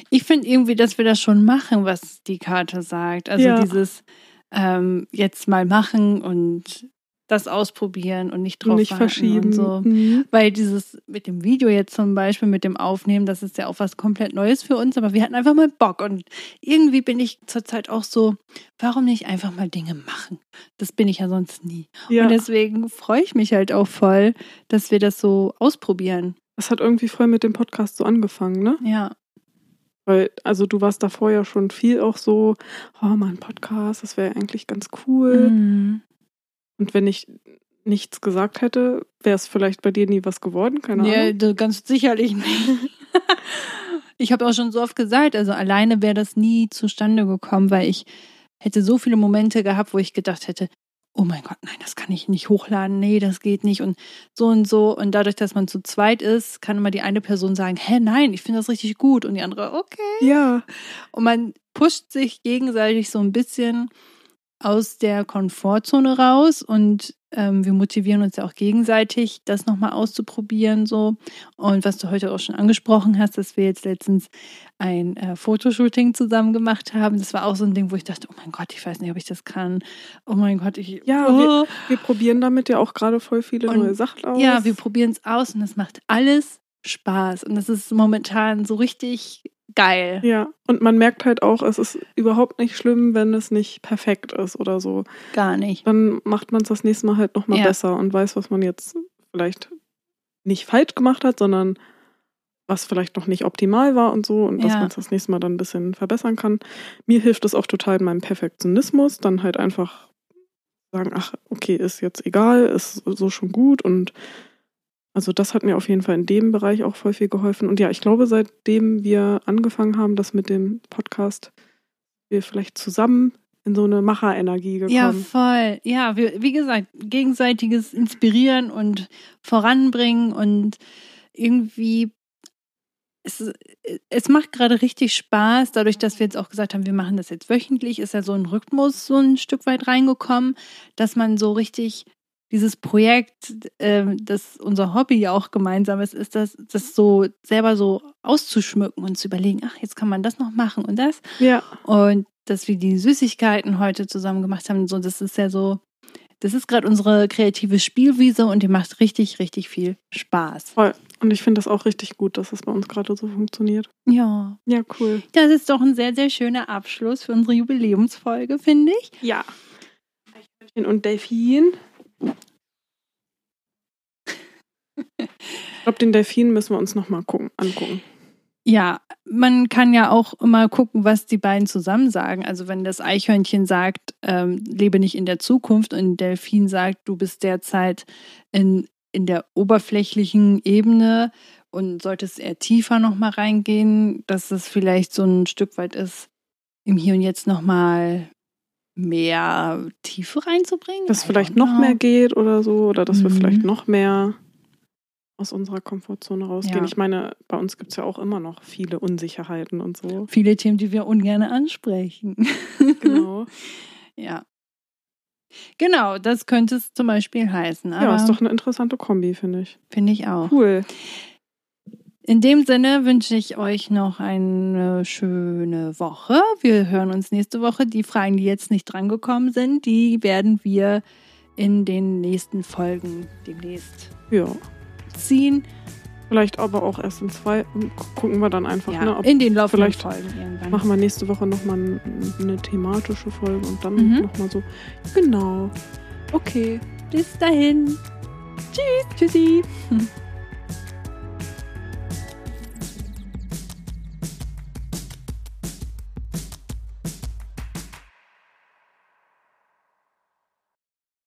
Ich finde irgendwie, dass wir das schon machen, was die Karte sagt. Also Ja. dieses ähm, jetzt mal machen und das ausprobieren und nicht drauf nicht verschieben. und so. Mhm. Weil dieses mit dem Video jetzt zum Beispiel, mit dem Aufnehmen, das ist ja auch was komplett Neues für uns, aber wir hatten einfach mal Bock. Und irgendwie bin ich zurzeit auch so, warum nicht einfach mal Dinge machen? Das bin ich ja sonst nie. Ja, Und deswegen freue ich mich halt auch voll, dass wir das so ausprobieren. das hat irgendwie voll mit dem Podcast so angefangen, ne? Ja. Weil, also du warst davor ja schon viel auch so, oh, mein Podcast, das wäre eigentlich ganz cool. Mhm. Und wenn ich nichts gesagt hätte, wäre es vielleicht bei dir nie was geworden, keine Ja, Ahnung. das ganz sicherlich nicht. ich habe auch schon so oft gesagt, also alleine wäre das nie zustande gekommen, weil ich hätte so viele Momente gehabt, wo ich gedacht hätte, oh mein Gott, nein, das kann ich nicht hochladen, nee, das geht nicht und so und so. Und dadurch, dass man zu zweit ist, kann immer die eine Person sagen, hä, nein, ich finde das richtig gut und die andere, okay. Ja, Und man pusht sich gegenseitig so ein bisschen aus der Komfortzone raus und ähm, wir motivieren uns ja auch gegenseitig, das nochmal auszuprobieren so. Und was du heute auch schon angesprochen hast, dass wir jetzt letztens ein äh, Fotoshooting zusammen gemacht haben, das war auch so ein Ding, wo ich dachte, oh mein Gott, ich weiß nicht, ob ich das kann. Oh mein Gott, ich... Ja, oh. wir probieren damit ja auch gerade voll viele Und- neue Sachen aus. ja, wir probieren es aus und es macht alles Spaß. Und das ist momentan so richtig geil. Ja, und man merkt halt auch, es ist überhaupt nicht schlimm, wenn es nicht perfekt ist oder so. Gar nicht. Dann macht man es das nächste Mal halt nochmal Ja. besser und weiß, was man jetzt vielleicht nicht falsch gemacht hat, sondern was vielleicht noch nicht optimal war und so und dass Ja. man es das nächste Mal dann ein bisschen verbessern kann. Mir hilft es auch total in meinem Perfektionismus, dann halt einfach sagen, ach, okay, ist jetzt egal, ist so schon gut und also das hat mir auf jeden Fall in dem Bereich auch voll viel geholfen. Und ja, ich glaube, seitdem wir angefangen haben, das mit dem Podcast, wir vielleicht zusammen in so eine Macherenergie gekommen. Ja, voll. Ja, wir, wie gesagt, gegenseitiges Inspirieren und Voranbringen und irgendwie. Es, es macht gerade richtig Spaß, dadurch, dass wir jetzt auch gesagt haben, wir machen das jetzt wöchentlich, ist ja so ein Rhythmus so ein Stück weit reingekommen, dass man so richtig dieses Projekt, ähm, das unser Hobby ja auch gemeinsam ist, ist das, das so selber so auszuschmücken und zu überlegen, ach, jetzt kann man das noch machen und das. ja, Und dass wir die Süßigkeiten heute zusammen gemacht haben, so, das ist ja so, das ist gerade unsere kreative Spielwiese und die macht richtig, richtig viel Spaß. voll. Und ich finde das auch richtig gut, dass es bei uns gerade so funktioniert. Ja, Ja, cool. das ist doch ein sehr, sehr schöner Abschluss für unsere Jubiläumsfolge, finde ich. Ja. Und Delfin. Glaube, den Delfin müssen wir uns nochmal gucken, angucken. Ja, man kann ja auch immer gucken, was die beiden zusammen sagen. Also wenn das Eichhörnchen sagt, ähm, lebe nicht in der Zukunft und Delfin sagt, du bist derzeit in, in der oberflächlichen Ebene und solltest eher tiefer nochmal reingehen, dass es vielleicht so ein Stück weit ist, im Hier und Jetzt nochmal mehr Tiefe reinzubringen. Dass vielleicht noch mehr geht oder so, oder dass mhm. wir vielleicht noch mehr aus unserer Komfortzone rausgehen. Ja. Ich meine, bei uns gibt es ja auch immer noch viele Unsicherheiten und so. Viele Themen, die wir ungern ansprechen. Genau. ja. Genau, das könnte es zum Beispiel heißen. ja, ist doch eine interessante Kombi, finde ich. Finde ich auch. Cool. In dem Sinne wünsche ich euch noch eine schöne Woche. Wir hören uns nächste Woche. Die Fragen, die jetzt nicht drangekommen sind, die werden wir in den nächsten Folgen demnächst ja. ziehen. Vielleicht aber auch erst in zwei. Gucken wir dann einfach. Ja, ne, in den laufenden vielleicht Folgen irgendwann. Machen wir nächste Woche nochmal eine thematische Folge und dann Mhm. nochmal so. Genau. Okay, bis dahin. Tschüss. Tschüssi.